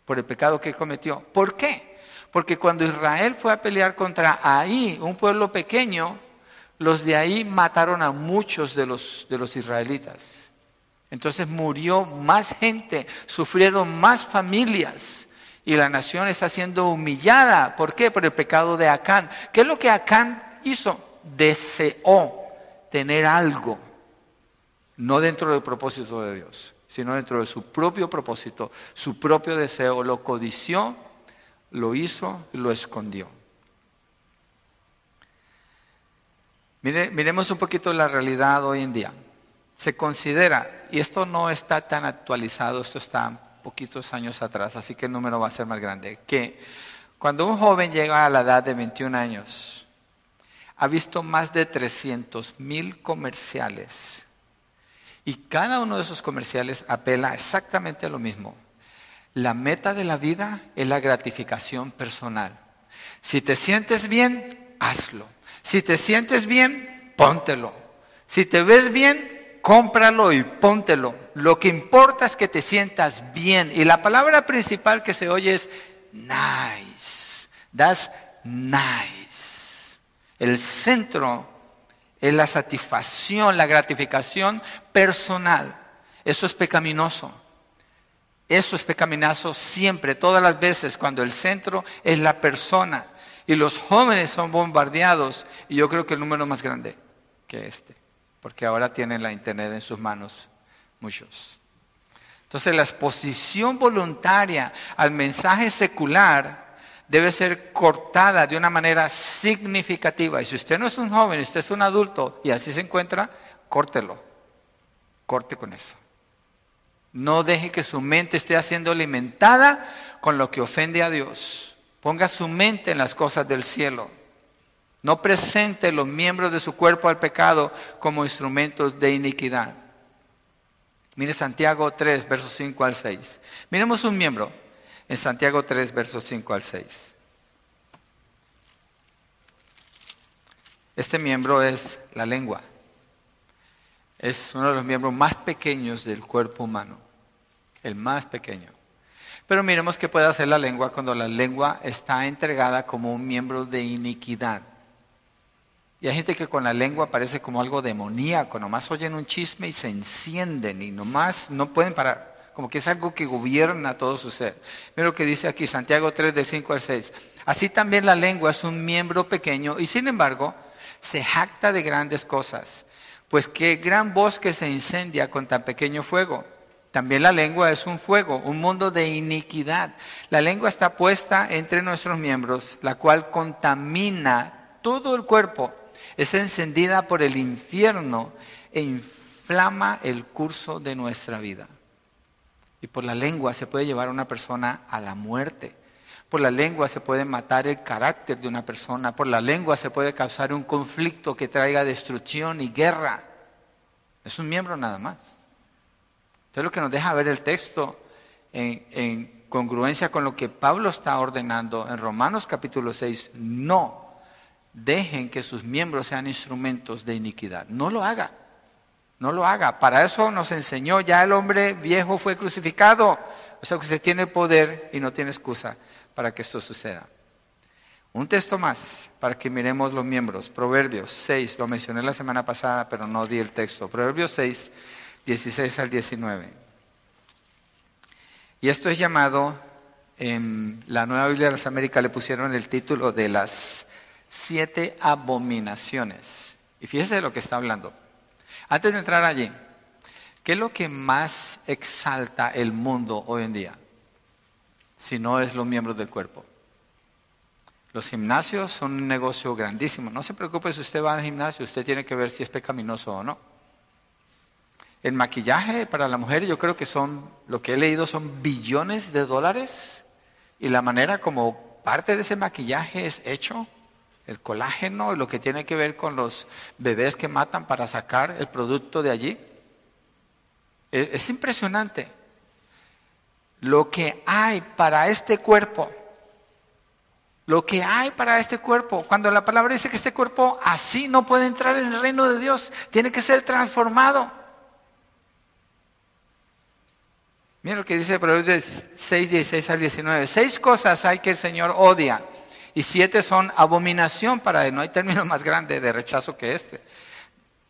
por el pecado que cometió. ¿Por qué? Porque cuando Israel fue a pelear contra ahí, un pueblo pequeño, los de ahí mataron a muchos de los, de los israelitas. Entonces murió más gente, sufrieron más familias y la nación está siendo humillada. ¿Por qué? Por el pecado de Acán. ¿Qué es lo que Acán hizo? Deseó tener algo, no dentro del propósito de Dios, sino dentro de su propio propósito, su propio deseo. Lo codició, lo hizo y lo escondió. miremos un poquito la realidad hoy en día. Se considera, y esto no está tan actualizado, esto está poquitos años atrás, así que el número va a ser más grande, que cuando un joven llega a la edad de 21 años, ha visto más de 300 mil comerciales y cada uno de esos comerciales apela exactamente a lo mismo. La meta de la vida es la gratificación personal. Si te sientes bien, hazlo. Si te sientes bien, póntelo. Si te ves bien, cómpralo y póntelo. Lo que importa es que te sientas bien. Y la palabra principal que se oye es nice. That's nice. El centro es la satisfacción, la gratificación personal. Eso es pecaminoso. Eso es pecaminoso siempre, todas las veces, cuando el centro es la persona. Y los jóvenes son bombardeados. Y yo creo que el número más grande que este porque ahora tienen la internet en sus manos muchos. Entonces la exposición voluntaria al mensaje secular debe ser cortada de una manera significativa. Y si usted no es un joven, usted es un adulto y así se encuentra, córtelo. Corte con eso. No deje que su mente esté siendo alimentada con lo que ofende a Dios. Ponga su mente en las cosas del cielo. No presente los miembros de su cuerpo al pecado como instrumentos de iniquidad. Mire Santiago 3, versos 5 al 6. Miremos un miembro en Santiago 3, versos 5 al 6. Este miembro es la lengua. Es uno de los miembros más pequeños del cuerpo humano. El más pequeño. Pero miremos qué puede hacer la lengua cuando la lengua está entregada como un miembro de iniquidad. Y hay gente que con la lengua parece como algo demoníaco, nomás oyen un chisme y se encienden y nomás no pueden parar, como que es algo que gobierna todo su ser. Mira lo que dice aquí Santiago 3 del 5 al 6. Así también la lengua es un miembro pequeño y sin embargo se jacta de grandes cosas. Pues qué gran bosque se incendia con tan pequeño fuego. También la lengua es un fuego, un mundo de iniquidad. La lengua está puesta entre nuestros miembros, la cual contamina todo el cuerpo es encendida por el infierno e inflama el curso de nuestra vida. Y por la lengua se puede llevar a una persona a la muerte. Por la lengua se puede matar el carácter de una persona. Por la lengua se puede causar un conflicto que traiga destrucción y guerra. Es un miembro nada más. Entonces lo que nos deja ver el texto en, en congruencia con lo que Pablo está ordenando en Romanos capítulo 6, no dejen que sus miembros sean instrumentos de iniquidad. No lo haga. No lo haga. Para eso nos enseñó, ya el hombre viejo fue crucificado. O sea que usted tiene el poder y no tiene excusa para que esto suceda. Un texto más para que miremos los miembros. Proverbios 6, lo mencioné la semana pasada, pero no di el texto. Proverbios 6, 16 al 19. Y esto es llamado, en la Nueva Biblia de las Américas le pusieron el título de las siete abominaciones. Y fíjese de lo que está hablando. Antes de entrar allí, ¿qué es lo que más exalta el mundo hoy en día? Si no es los miembros del cuerpo. Los gimnasios son un negocio grandísimo. No se preocupe si usted va al gimnasio, usted tiene que ver si es pecaminoso o no. El maquillaje para la mujer yo creo que son, lo que he leído son billones de dólares y la manera como parte de ese maquillaje es hecho, el colágeno y lo que tiene que ver con los bebés que matan para sacar el producto de allí. Es, es impresionante lo que hay para este cuerpo. Lo que hay para este cuerpo. Cuando la palabra dice que este cuerpo así no puede entrar en el reino de Dios, tiene que ser transformado. Mira lo que dice Proverbios 6, 16 al 19. Seis cosas hay que el Señor odia y siete son abominación para él. No hay término más grande de rechazo que este.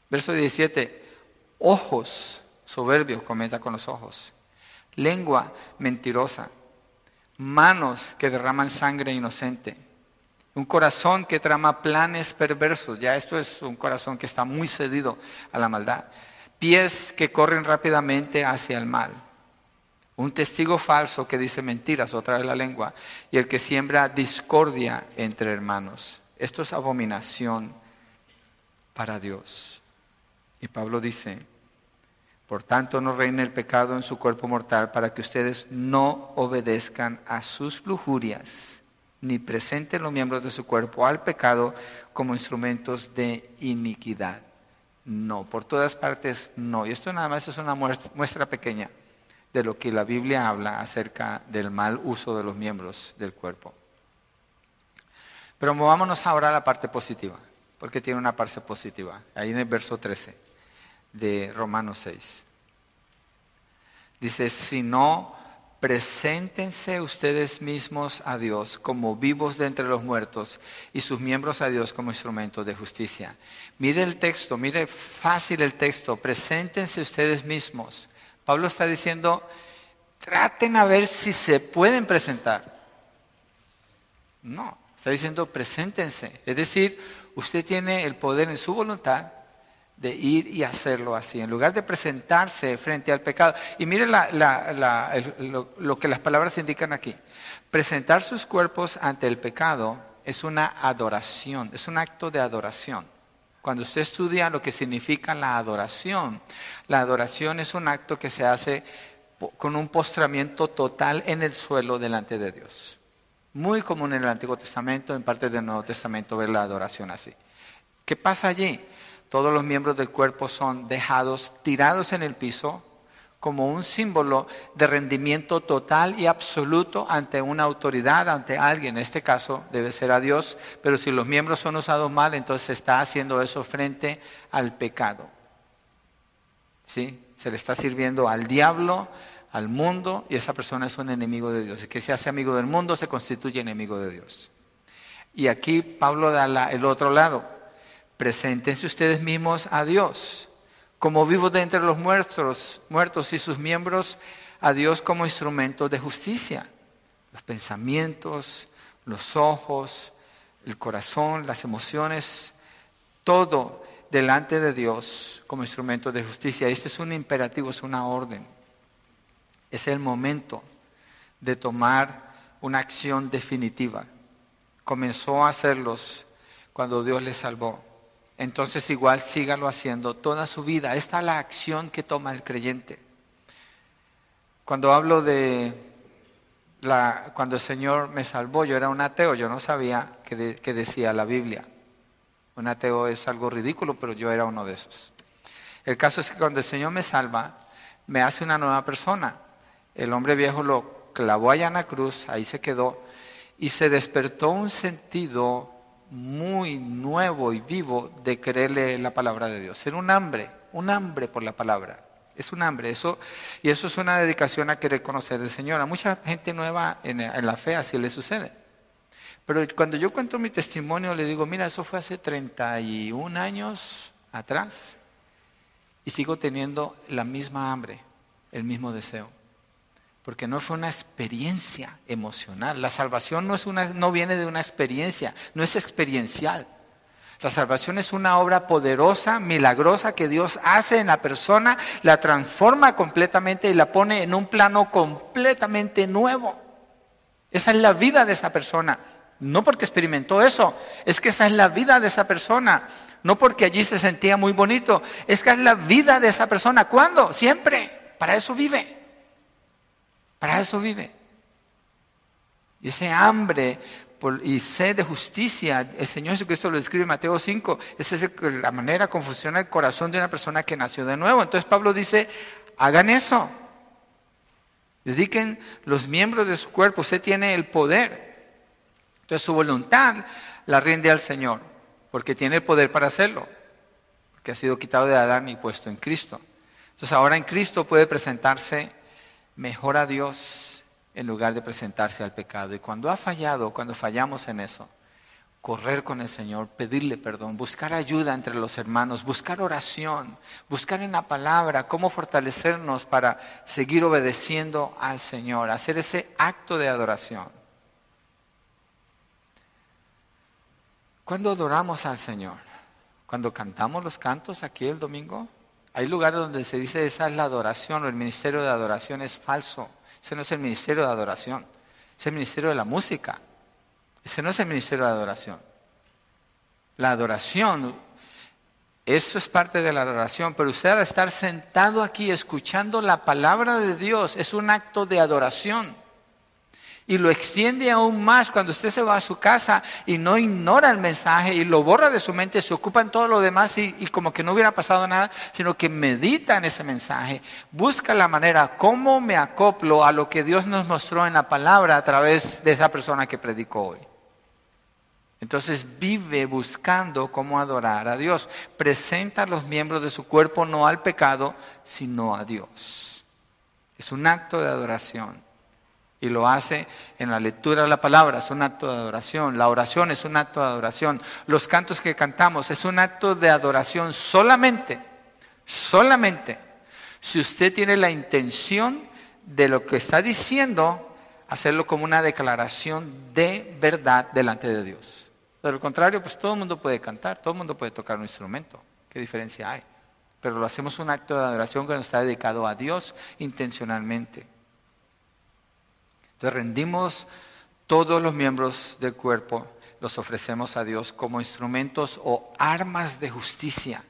Verso 17. Ojos soberbios, comenta con los ojos. Lengua mentirosa. Manos que derraman sangre inocente. Un corazón que trama planes perversos. Ya esto es un corazón que está muy cedido a la maldad. Pies que corren rápidamente hacia el mal un testigo falso que dice mentiras, otra vez la lengua, y el que siembra discordia entre hermanos. Esto es abominación para Dios. Y Pablo dice, por tanto no reine el pecado en su cuerpo mortal para que ustedes no obedezcan a sus lujurias, ni presenten los miembros de su cuerpo al pecado como instrumentos de iniquidad. No, por todas partes no. Y esto nada más es una muestra pequeña de lo que la Biblia habla acerca del mal uso de los miembros del cuerpo. Pero movámonos ahora a la parte positiva, porque tiene una parte positiva, ahí en el verso 13 de Romanos 6. Dice, si no, preséntense ustedes mismos a Dios como vivos de entre los muertos y sus miembros a Dios como instrumentos de justicia. Mire el texto, mire fácil el texto, preséntense ustedes mismos Pablo está diciendo, traten a ver si se pueden presentar. No, está diciendo, preséntense. Es decir, usted tiene el poder en su voluntad de ir y hacerlo así, en lugar de presentarse frente al pecado. Y mire lo, que las palabras indican aquí. Presentar sus cuerpos ante el pecado es una adoración, es un acto de adoración. Cuando usted estudia lo que significa la adoración, la adoración es un acto que se hace con un postramiento total en el suelo delante de Dios. Muy común en el Antiguo Testamento, en parte del Nuevo Testamento, ver la adoración así. ¿Qué pasa allí? Todos los miembros del cuerpo son dejados tirados en el piso como un símbolo de rendimiento total y absoluto ante una autoridad, ante alguien. En este caso debe ser a Dios, pero si los miembros son usados mal, entonces se está haciendo eso frente al pecado. ¿Sí? Se le está sirviendo al diablo, al mundo, y esa persona es un enemigo de Dios. El que se hace amigo del mundo se constituye enemigo de Dios. Y aquí Pablo da el otro lado. Preséntense ustedes mismos a Dios como vivos de entre los muertos, muertos y sus miembros a Dios como instrumento de justicia. Los pensamientos, los ojos, el corazón, las emociones, todo delante de Dios como instrumento de justicia. Este es un imperativo, es una orden. Es el momento de tomar una acción definitiva. Comenzó a hacerlos cuando Dios les salvó entonces igual sígalo haciendo toda su vida. Esta es la acción que toma el creyente. Cuando hablo de la, cuando el Señor me salvó, yo era un ateo, yo no sabía qué, decía la Biblia. Un ateo es algo ridículo, pero yo era uno de esos. El caso es que cuando el Señor me salva, me hace una nueva persona. El hombre viejo lo clavó allá en la cruz, ahí se quedó, y se despertó un sentido muy nuevo y vivo de creerle la palabra de Dios. Era un hambre, un hambre por la palabra. Es un hambre, eso, y eso es una dedicación a querer conocer al Señor. A mucha gente nueva en, en la fe así le sucede. Pero cuando yo cuento mi testimonio, le digo, mira, eso fue hace 31 años atrás y sigo teniendo la misma hambre, el mismo deseo porque no fue una experiencia emocional. La salvación no, es una, no viene de una experiencia, no es experiencial. La salvación es una obra poderosa, milagrosa que Dios hace en la persona, la transforma completamente y la pone en un plano completamente nuevo. Esa es la vida de esa persona. No porque experimentó eso, es que esa es la vida de esa persona. No porque allí se sentía muy bonito, es que es la vida de esa persona. ¿Cuándo? Siempre. Para eso vive. Para eso vive. Y ese hambre y sed de justicia, el Señor Jesucristo lo describe en Mateo 5, esa es la manera como funciona el corazón de una persona que nació de nuevo. Entonces Pablo dice, hagan eso. Dediquen los miembros de su cuerpo, usted tiene el poder. Entonces su voluntad la rinde al Señor, porque tiene el poder para hacerlo, porque ha sido quitado de Adán y puesto en Cristo. Entonces ahora en Cristo puede presentarse mejor a Dios en lugar de presentarse al pecado. Y cuando ha fallado, cuando fallamos en eso, correr con el Señor, pedirle perdón, buscar ayuda entre los hermanos, buscar oración, buscar en la palabra cómo fortalecernos para seguir obedeciendo al Señor, hacer ese acto de adoración. ¿Cuándo adoramos al Señor? ¿Cuando cantamos los cantos aquí el domingo? Hay lugares donde se dice esa es la adoración o el ministerio de adoración es falso. Ese no es el ministerio de adoración, es el ministerio de la música. Ese no es el ministerio de adoración. La adoración, eso es parte de la adoración, pero usted al estar sentado aquí escuchando la palabra de Dios es un acto de adoración. Y lo extiende aún más cuando usted se va a su casa y no ignora el mensaje y lo borra de su mente, se ocupa en todo lo demás y, como que no hubiera pasado nada, sino que medita en ese mensaje, busca la manera, cómo me acoplo a lo que Dios nos mostró en la palabra a través de esa persona que predicó hoy. Entonces vive buscando cómo adorar a Dios. Presenta a los miembros de su cuerpo no al pecado, sino a Dios. Es un acto de adoración. Y lo hace en la lectura de la palabra, es un acto de adoración. La oración es un acto de adoración. Los cantos que cantamos es un acto de adoración solamente, solamente, si usted tiene la intención de lo que está diciendo, hacerlo como una declaración de verdad delante de Dios. De lo contrario, pues todo el mundo puede cantar, todo el mundo puede tocar un instrumento. ¿Qué diferencia hay? Pero lo hacemos un acto de adoración cuando está dedicado a Dios intencionalmente. Rendimos todos los miembros del cuerpo, los ofrecemos a Dios como instrumentos o armas de justicia.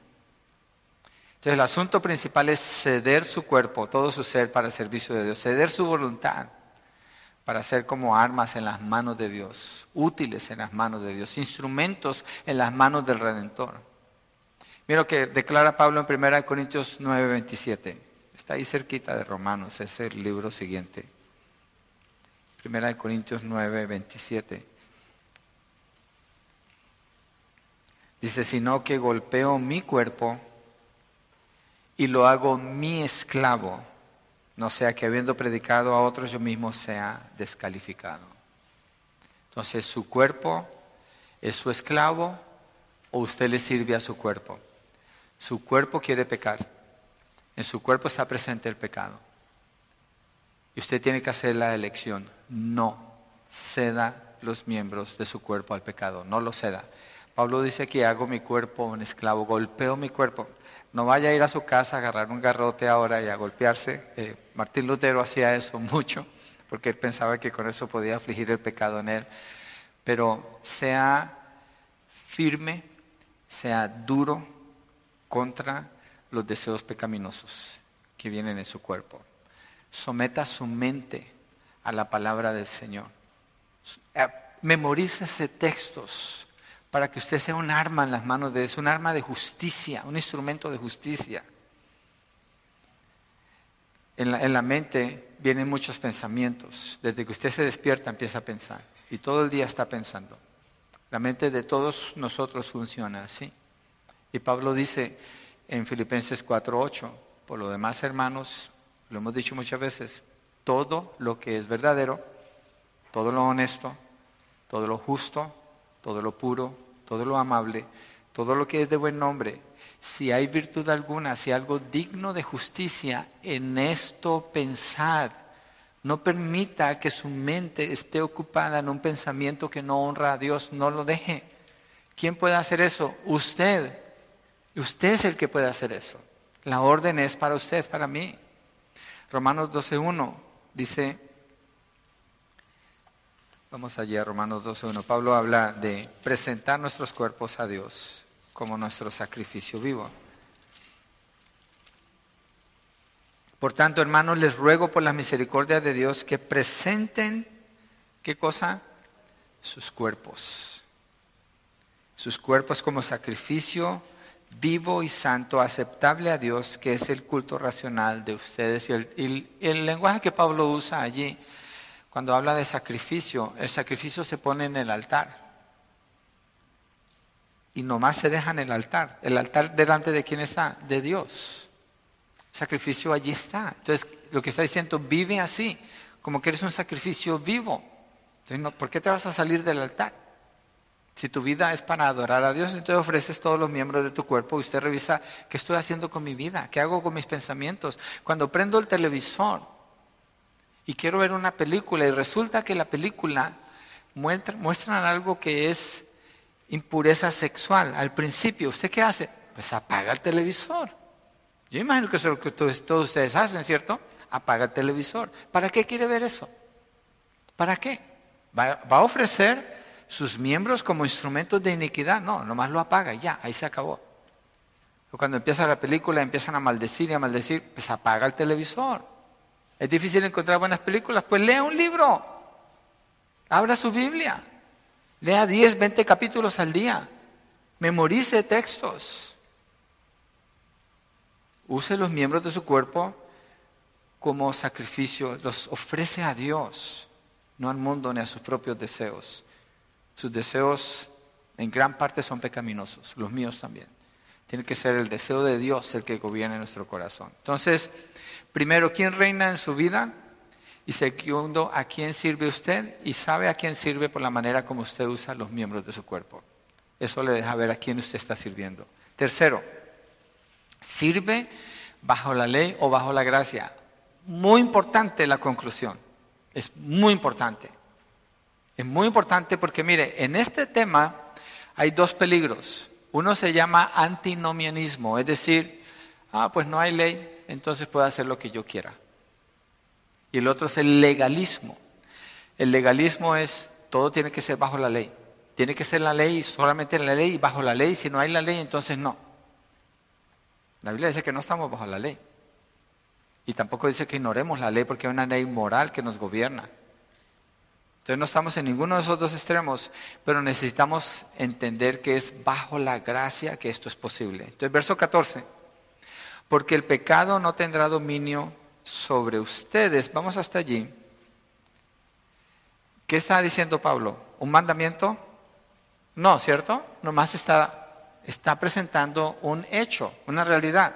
Entonces el asunto principal es ceder su cuerpo, todo su ser para el servicio de Dios, ceder su voluntad para ser como armas en las manos de Dios, útiles en las manos de Dios, instrumentos en las manos del Redentor. Mira lo que declara Pablo en 1 Corintios 9:27. Está ahí cerquita de Romanos, es el libro siguiente. Primera de Corintios 9, 27. Dice, sino que golpeo mi cuerpo y lo hago mi esclavo, no sea que habiendo predicado a otros yo mismo sea descalificado. Entonces, ¿su cuerpo es su esclavo o usted le sirve a su cuerpo? Su cuerpo quiere pecar. En su cuerpo está presente el pecado. Y usted tiene que hacer la elección. No ceda los miembros de su cuerpo al pecado. No lo ceda. Pablo dice que hago mi cuerpo un esclavo, golpeo mi cuerpo. No vaya a ir a su casa a agarrar un garrote ahora y a golpearse. Eh, Martín Lutero hacía eso mucho, porque él pensaba que con eso podía afligir el pecado en él. Pero sea firme, sea duro contra los deseos pecaminosos que vienen en su cuerpo someta su mente a la palabra del Señor. Eh, memorícese textos para que usted sea un arma en las manos de Dios, un arma de justicia, un instrumento de justicia. En la, en la mente vienen muchos pensamientos. Desde que usted se despierta empieza a pensar y todo el día está pensando. La mente de todos nosotros funciona así. Y Pablo dice en Filipenses 4:8, por lo demás, hermanos, lo hemos dicho muchas veces, todo lo que es verdadero, todo lo honesto, todo lo justo, todo lo puro, todo lo amable, todo lo que es de buen nombre, si hay virtud alguna, si hay algo digno de justicia, en esto pensad. No permita que su mente esté ocupada en un pensamiento que no honra a Dios, no lo deje. ¿Quién puede hacer eso? Usted. Usted es el que puede hacer eso. La orden es para usted, para mí. Romanos 12.1 dice, vamos allá, Romanos 12.1, Pablo habla de presentar nuestros cuerpos a Dios como nuestro sacrificio vivo. Por tanto, hermanos, les ruego por la misericordia de Dios que presenten, ¿qué cosa? Sus cuerpos. Sus cuerpos como sacrificio vivo y santo, aceptable a Dios, que es el culto racional de ustedes. Y el, lenguaje que Pablo usa allí, cuando habla de sacrificio, el sacrificio se pone en el altar. Y nomás se deja en el altar. ¿El altar delante de quién está? De Dios. Sacrificio allí está. Entonces, lo que está diciendo, vive así, como que eres un sacrificio vivo. Entonces, ¿por qué te vas a salir del altar? Si tu vida es para adorar a Dios, entonces ofreces todos los miembros de tu cuerpo y usted revisa qué estoy haciendo con mi vida, qué hago con mis pensamientos. Cuando prendo el televisor y quiero ver una película y resulta que la película muestra, muestran algo que es impureza sexual. Al principio, ¿usted qué hace? Pues apaga el televisor. Yo imagino que es lo que todos, todos ustedes hacen, ¿cierto? Apaga el televisor. ¿Para qué quiere ver eso? ¿Para qué? Va, va a ofrecer sus miembros como instrumentos de iniquidad. No, nomás lo apaga y ya, ahí se acabó. cuando empieza la película empiezan a maldecir y a maldecir, pues apaga el televisor. Es difícil encontrar buenas películas, pues lea un libro. Abra su Biblia. Lea 10, 20 capítulos al día. Memorice textos. Use los miembros de su cuerpo como sacrificio. Los ofrece a Dios, no al mundo ni a sus propios deseos. Sus deseos en gran parte son pecaminosos, los míos también. Tiene que ser el deseo de Dios el que gobierne nuestro corazón. Entonces, primero, ¿quién reina en su vida? Y segundo, ¿a quién sirve usted? Y sabe a quién sirve por la manera como usted usa los miembros de su cuerpo. Eso le deja ver a quién usted está sirviendo. Tercero, ¿sirve bajo la ley o bajo la gracia? Muy importante la conclusión. Es muy importante. Es muy importante porque, mire, en este tema hay dos peligros. Uno se llama antinomianismo, es decir, ah, pues no hay ley, entonces puedo hacer lo que yo quiera. Y el otro es el legalismo. El legalismo es, todo tiene que ser bajo la ley. Tiene que ser la ley, solamente la ley y bajo la ley. Si no hay la ley, entonces no. La Biblia dice que no estamos bajo la ley. Y tampoco dice que ignoremos la ley porque hay una ley moral que nos gobierna. Entonces no estamos en ninguno de esos dos extremos, pero necesitamos entender que es bajo la gracia que esto es posible. Entonces, verso 14. Porque el pecado no tendrá dominio sobre ustedes. Vamos hasta allí. ¿Qué está diciendo Pablo? ¿Un mandamiento? No, ¿cierto? Nomás está, está presentando un hecho, una realidad.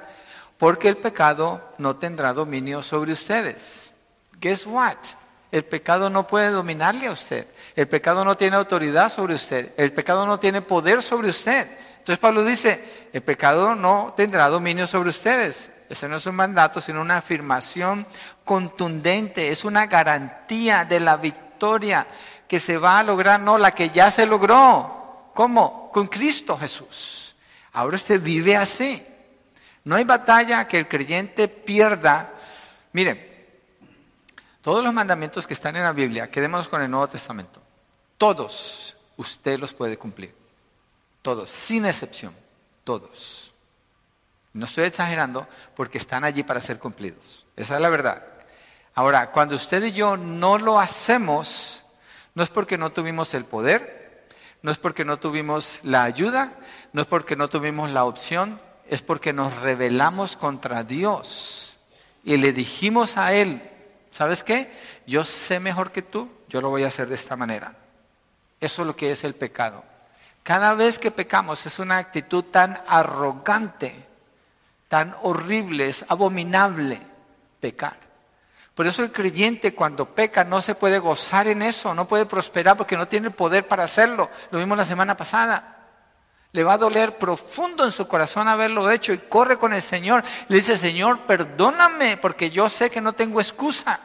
Porque el pecado no tendrá dominio sobre ustedes. Guess what? El pecado no puede dominarle a usted. El pecado no tiene autoridad sobre usted. El pecado no tiene poder sobre usted. Entonces Pablo dice, el pecado no tendrá dominio sobre ustedes. Ese no es un mandato, sino una afirmación contundente. Es una garantía de la victoria que se va a lograr, no la que ya se logró. ¿Cómo? Con Cristo Jesús. Ahora usted vive así. No hay batalla que el creyente pierda. Miren, todos los mandamientos que están en la Biblia, quedémonos con el Nuevo Testamento. Todos usted los puede cumplir. Todos, sin excepción. Todos. No estoy exagerando porque están allí para ser cumplidos. Esa es la verdad. Ahora, cuando usted y yo no lo hacemos, no es porque no tuvimos el poder, no es porque no tuvimos la ayuda, no es porque no tuvimos la opción, es porque nos rebelamos contra Dios y le dijimos a Él, ¿sabes qué? Yo sé mejor que tú, yo lo voy a hacer de esta manera. Eso es lo que es el pecado. Cada vez que pecamos es una actitud tan arrogante, tan horrible, es abominable pecar. Por eso el creyente cuando peca no se puede gozar en eso, no puede prosperar porque no tiene el poder para hacerlo. Lo vimos la semana pasada. Le va a doler profundo en su corazón haberlo hecho y corre con el Señor. Le dice, Señor, perdóname porque yo sé que no tengo excusa.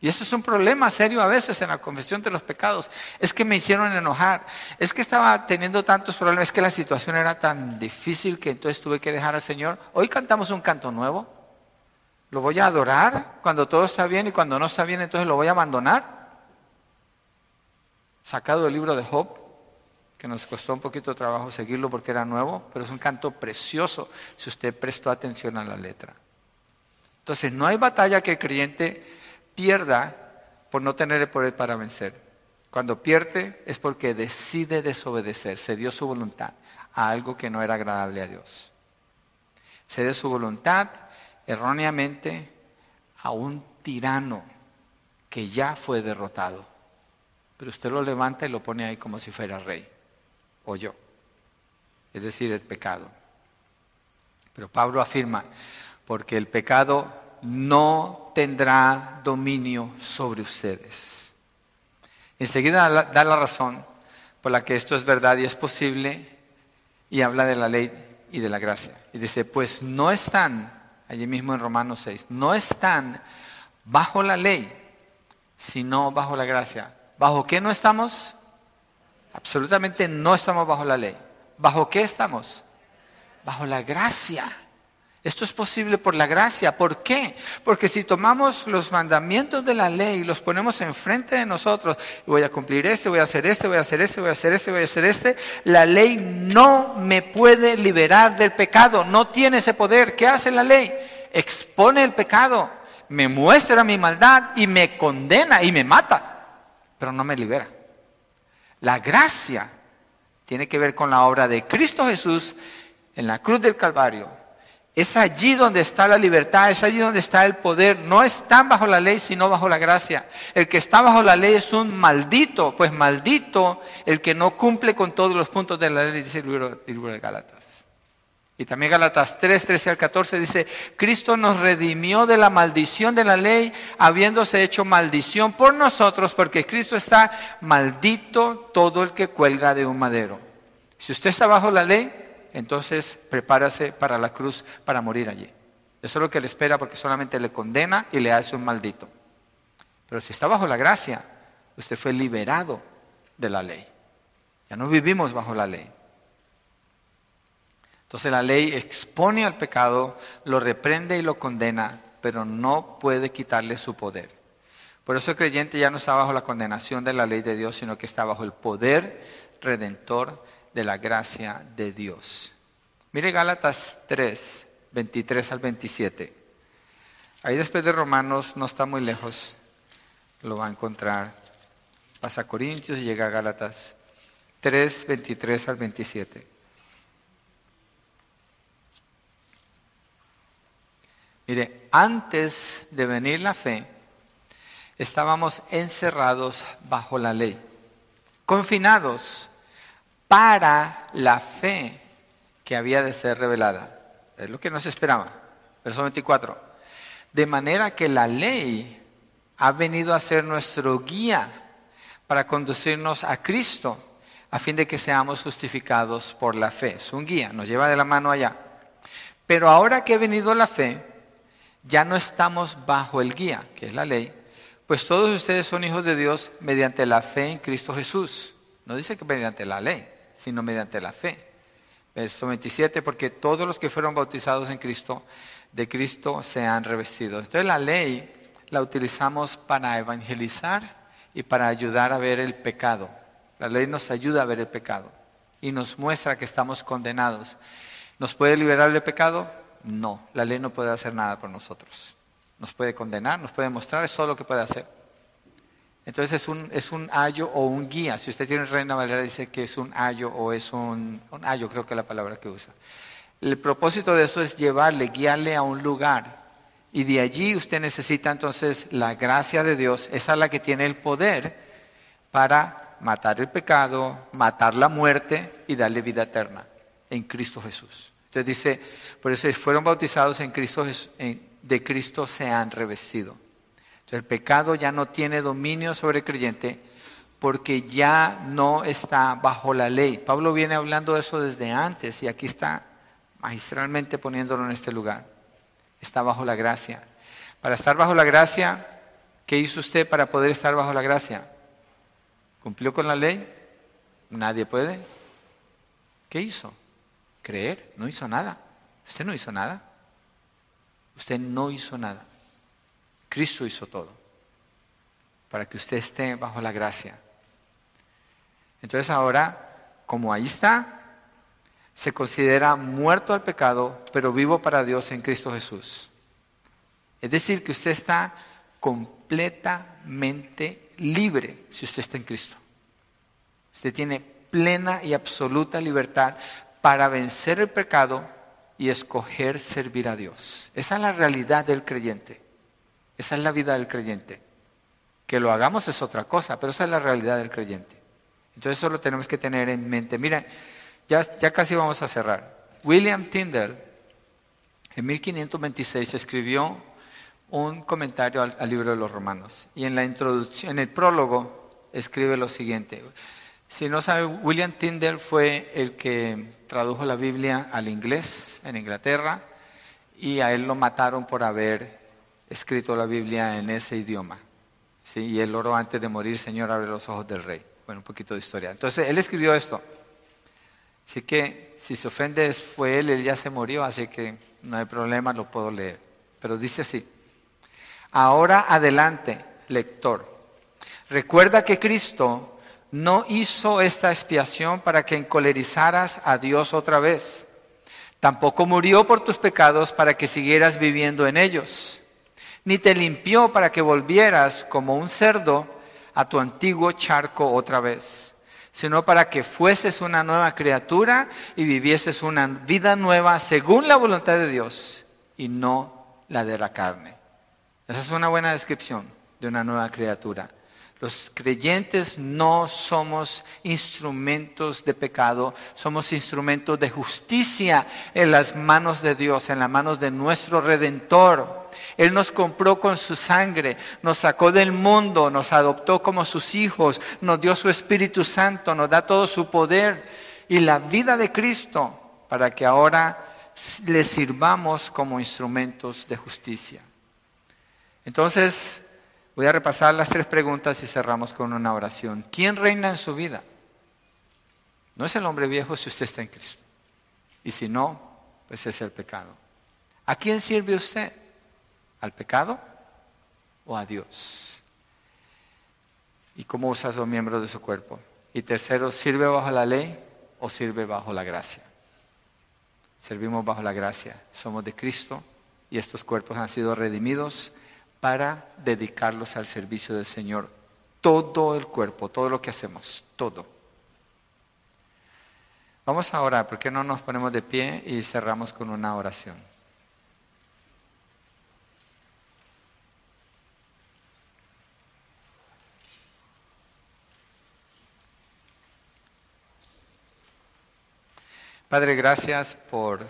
Y ese es un problema serio a veces en la confesión de los pecados. Es que me hicieron enojar. Es que estaba teniendo tantos problemas. Es que la situación era tan difícil que entonces tuve que dejar al Señor. Hoy cantamos un canto nuevo. ¿Lo voy a adorar cuando todo está bien y cuando no está bien entonces lo voy a abandonar? Sacado del libro de Job, que nos costó un poquito de trabajo seguirlo porque era nuevo, pero es un canto precioso si usted prestó atención a la letra. Entonces no hay batalla que el creyente pierda por no tener el poder para vencer. Cuando pierde es porque decide desobedecer, se dio su voluntad a algo que no era agradable a Dios. Se dio su voluntad erróneamente a un tirano que ya fue derrotado. Pero usted lo levanta y lo pone ahí como si fuera rey, o yo. Es decir, el pecado. Pero Pablo afirma, porque el pecado no tendrá dominio sobre ustedes. Enseguida da la razón por la que esto es verdad y es posible y habla de la ley y de la gracia. Y dice, pues no están, allí mismo en Romanos 6, no están bajo la ley, sino bajo la gracia. ¿Bajo qué no estamos? Absolutamente no estamos bajo la ley. ¿Bajo qué estamos? Bajo la gracia. Esto es posible por la gracia. ¿Por qué? Porque si tomamos los mandamientos de la ley y los ponemos enfrente de nosotros, voy a cumplir este, voy a hacer este, voy a hacer este, voy a hacer este, voy a hacer este, la ley no me puede liberar del pecado, no tiene ese poder. ¿Qué hace la ley? Expone el pecado, me muestra mi maldad y me condena y me mata, pero no me libera. La gracia tiene que ver con la obra de Cristo Jesús en la cruz del Calvario es allí donde está la libertad, es allí donde está el poder. No están bajo la ley, sino bajo la gracia. El que está bajo la ley es un maldito, pues maldito el que no cumple con todos los puntos de la ley, dice el libro, de Gálatas. Y también Gálatas 3, 13 al 14 dice, Cristo nos redimió de la maldición de la ley, habiéndose hecho maldición por nosotros, porque Cristo está maldito todo el que cuelga de un madero. Si usted está bajo la ley, entonces prepárase para la cruz para morir allí. Eso es lo que le espera porque solamente le condena y le hace un maldito. Pero si está bajo la gracia, usted fue liberado de la ley. Ya no vivimos bajo la ley. Entonces la ley expone al pecado, lo reprende y lo condena, pero no puede quitarle su poder. Por eso el creyente ya no está bajo la condenación de la ley de Dios, sino que está bajo el poder redentor de la gracia de Dios. Mire Gálatas 3, 23 al 27. Ahí después de Romanos no está muy lejos, lo va a encontrar. Pasa a Corintios y llega a Gálatas 3, 23 al 27. Mire, antes de venir la fe, estábamos encerrados bajo la ley, confinados para la fe que había de ser revelada. Es lo que nos esperaba. Verso 24. De manera que la ley ha venido a ser nuestro guía para conducirnos a Cristo, a fin de que seamos justificados por la fe. Es un guía, nos lleva de la mano allá. Pero ahora que ha venido la fe, ya no estamos bajo el guía, que es la ley, pues todos ustedes son hijos de Dios mediante la fe en Cristo Jesús. No dice que mediante la ley sino mediante la fe. Verso 27, porque todos los que fueron bautizados en Cristo, de Cristo se han revestido. Entonces la ley la utilizamos para evangelizar y para ayudar a ver el pecado. La ley nos ayuda a ver el pecado y nos muestra que estamos condenados. ¿Nos puede liberar del pecado? No, la ley no puede hacer nada por nosotros. Nos puede condenar, nos puede mostrar, es todo lo que puede hacer. Entonces es un, es un ayo o un guía. Si usted tiene Reina Valera, dice que es un ayo o es un, un ayo, creo que es la palabra que usa. El propósito de eso es llevarle, guiarle a un lugar. Y de allí usted necesita entonces la gracia de Dios. Esa es la que tiene el poder para matar el pecado, matar la muerte y darle vida eterna en Cristo Jesús. Entonces dice, por eso fueron bautizados en Cristo, de Cristo se han revestido. El pecado ya no tiene dominio sobre el creyente porque ya no está bajo la ley. Pablo viene hablando de eso desde antes y aquí está magistralmente poniéndolo en este lugar. Está bajo la gracia. Para estar bajo la gracia, ¿Qué hizo usted para poder estar bajo la gracia? ¿Cumplió con la ley? Nadie puede. ¿Qué hizo? Creer. No hizo nada. Usted no hizo nada. Usted no hizo nada. Cristo hizo todo. Para que usted esté bajo la gracia. Entonces ahora, como ahí está, se considera muerto al pecado, pero vivo para Dios en Cristo Jesús. Es decir, que usted está completamente libre si usted está en Cristo. Usted tiene plena y absoluta libertad para vencer el pecado y escoger servir a Dios. Esa es la realidad del creyente. Esa es la vida del creyente. Que lo hagamos es otra cosa, pero esa es la realidad del creyente. Entonces eso lo tenemos que tener en mente. Mira, ya, casi vamos a cerrar. William Tyndall en 1526 escribió un comentario al, al, libro de los romanos y en la introducción, en el prólogo, escribe lo siguiente. Si no sabe, William Tyndall fue el que tradujo la Biblia al inglés en Inglaterra y a él lo mataron por haber escrito la Biblia en ese idioma. ¿sí? Y él oró antes de morir, Señor, abre los ojos del rey. Bueno, un poquito de historia. Entonces, él escribió esto. Así que si se ofende fue él, él ya se murió, así que no hay problema, lo puedo leer. Pero dice así, ahora adelante, lector, recuerda que Cristo no hizo esta expiación para que encolerizaras a Dios otra vez. Tampoco murió por tus pecados para que siguieras viviendo en ellos. Ni te limpió para que volvieras como un cerdo a tu antiguo charco otra vez, sino para que fueses una nueva criatura y vivieses una vida nueva según la voluntad de Dios y no la de la carne. Esa es una buena descripción de una nueva criatura. Los creyentes no somos instrumentos de pecado, somos instrumentos de justicia en las manos de Dios, en las manos de nuestro Redentor. Él nos compró con su sangre, nos sacó del mundo, nos adoptó como sus hijos, nos dio su Espíritu Santo, nos da todo su poder y la vida de Cristo para que ahora le sirvamos como instrumentos de justicia. Entonces, Voy a repasar las tres preguntas y cerramos con una oración. ¿Quién reina en su vida? No es el hombre viejo si usted está en Cristo. Y si no, pues es el pecado. ¿A quién sirve usted? ¿Al pecado o a Dios? ¿Y cómo usa los miembros de su cuerpo? Y tercero, ¿sirve bajo la ley o sirve bajo la gracia? Servimos bajo la gracia. Somos de Cristo y estos cuerpos han sido redimidos para dedicarlos al servicio del Señor. Todo el cuerpo, todo lo que hacemos, todo. Vamos a orar, ¿por qué no nos ponemos de pie y cerramos con una oración? Padre, gracias por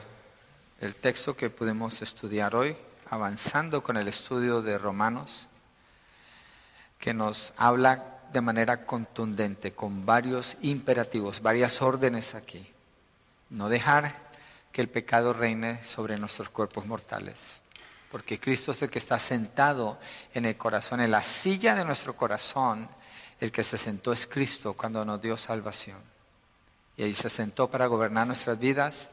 el texto que pudimos estudiar hoy avanzando con el estudio de Romanos, que nos habla de manera contundente, con varios imperativos, varias órdenes aquí. No dejar que el pecado reine sobre nuestros cuerpos mortales, porque Cristo es el que está sentado en el corazón, en la silla de nuestro corazón, el que se sentó es Cristo cuando nos dio salvación. Y ahí se sentó para gobernar nuestras vidas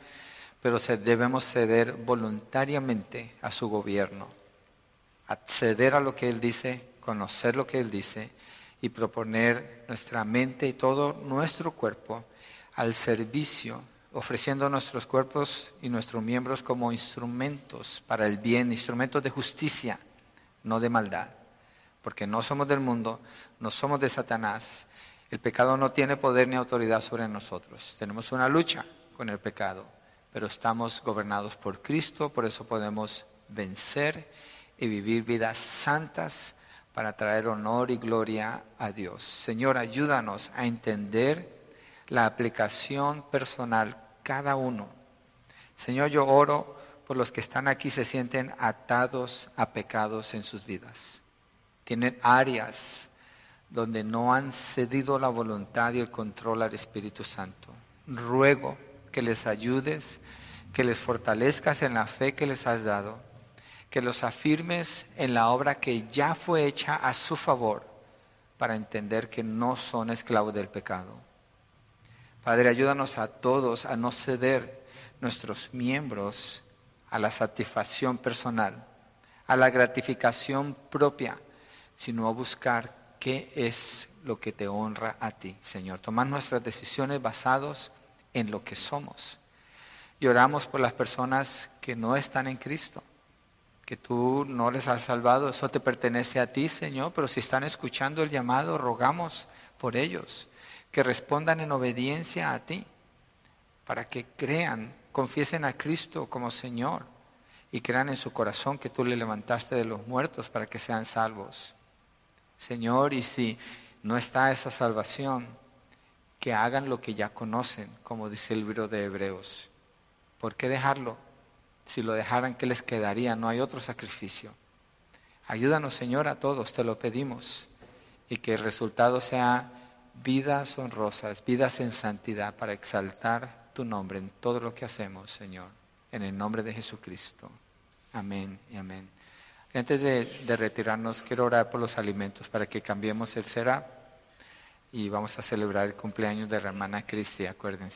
pero debemos ceder voluntariamente a su gobierno, acceder a lo que Él dice, conocer lo que Él dice y proponer nuestra mente y todo nuestro cuerpo al servicio, ofreciendo nuestros cuerpos y nuestros miembros como instrumentos para el bien, instrumentos de justicia, no de maldad, porque no somos del mundo, no somos de Satanás. El pecado no tiene poder ni autoridad sobre nosotros. Tenemos una lucha con el pecado pero estamos gobernados por Cristo, por eso podemos vencer y vivir vidas santas para traer honor y gloria a Dios. Señor, ayúdanos a entender la aplicación personal cada uno. Señor, yo oro por los que están aquí se sienten atados a pecados en sus vidas. Tienen áreas donde no han cedido la voluntad y el control al Espíritu Santo. Ruego que les ayudes, que les fortalezcas en la fe que les has dado, que los afirmes en la obra que ya fue hecha a su favor para entender que no son esclavos del pecado. Padre, ayúdanos a todos a no ceder nuestros miembros a la satisfacción personal, a la gratificación propia, sino a buscar qué es lo que te honra a ti, Señor. Tomar nuestras decisiones basadas en lo que somos. Y oramos por las personas que no están en Cristo, que tú no les has salvado. Eso te pertenece a ti, Señor, pero si están escuchando el llamado, rogamos por ellos, que respondan en obediencia a ti, para que crean, confiesen a Cristo como Señor y crean en su corazón que tú le levantaste de los muertos para que sean salvos. Señor, y si no está esa salvación, que hagan lo que ya conocen, como dice el libro de Hebreos. ¿Por qué dejarlo? Si lo dejaran, ¿qué les quedaría? No hay otro sacrificio. Ayúdanos, Señor, a todos, te lo pedimos. Y que el resultado sea vidas honrosas, vidas en santidad, para exaltar tu nombre en todo lo que hacemos, Señor. En el nombre de Jesucristo. Amén y amén. Antes de, retirarnos, quiero orar por los alimentos para que cambiemos el será y vamos a celebrar el cumpleaños de la hermana Cristi, acuérdense.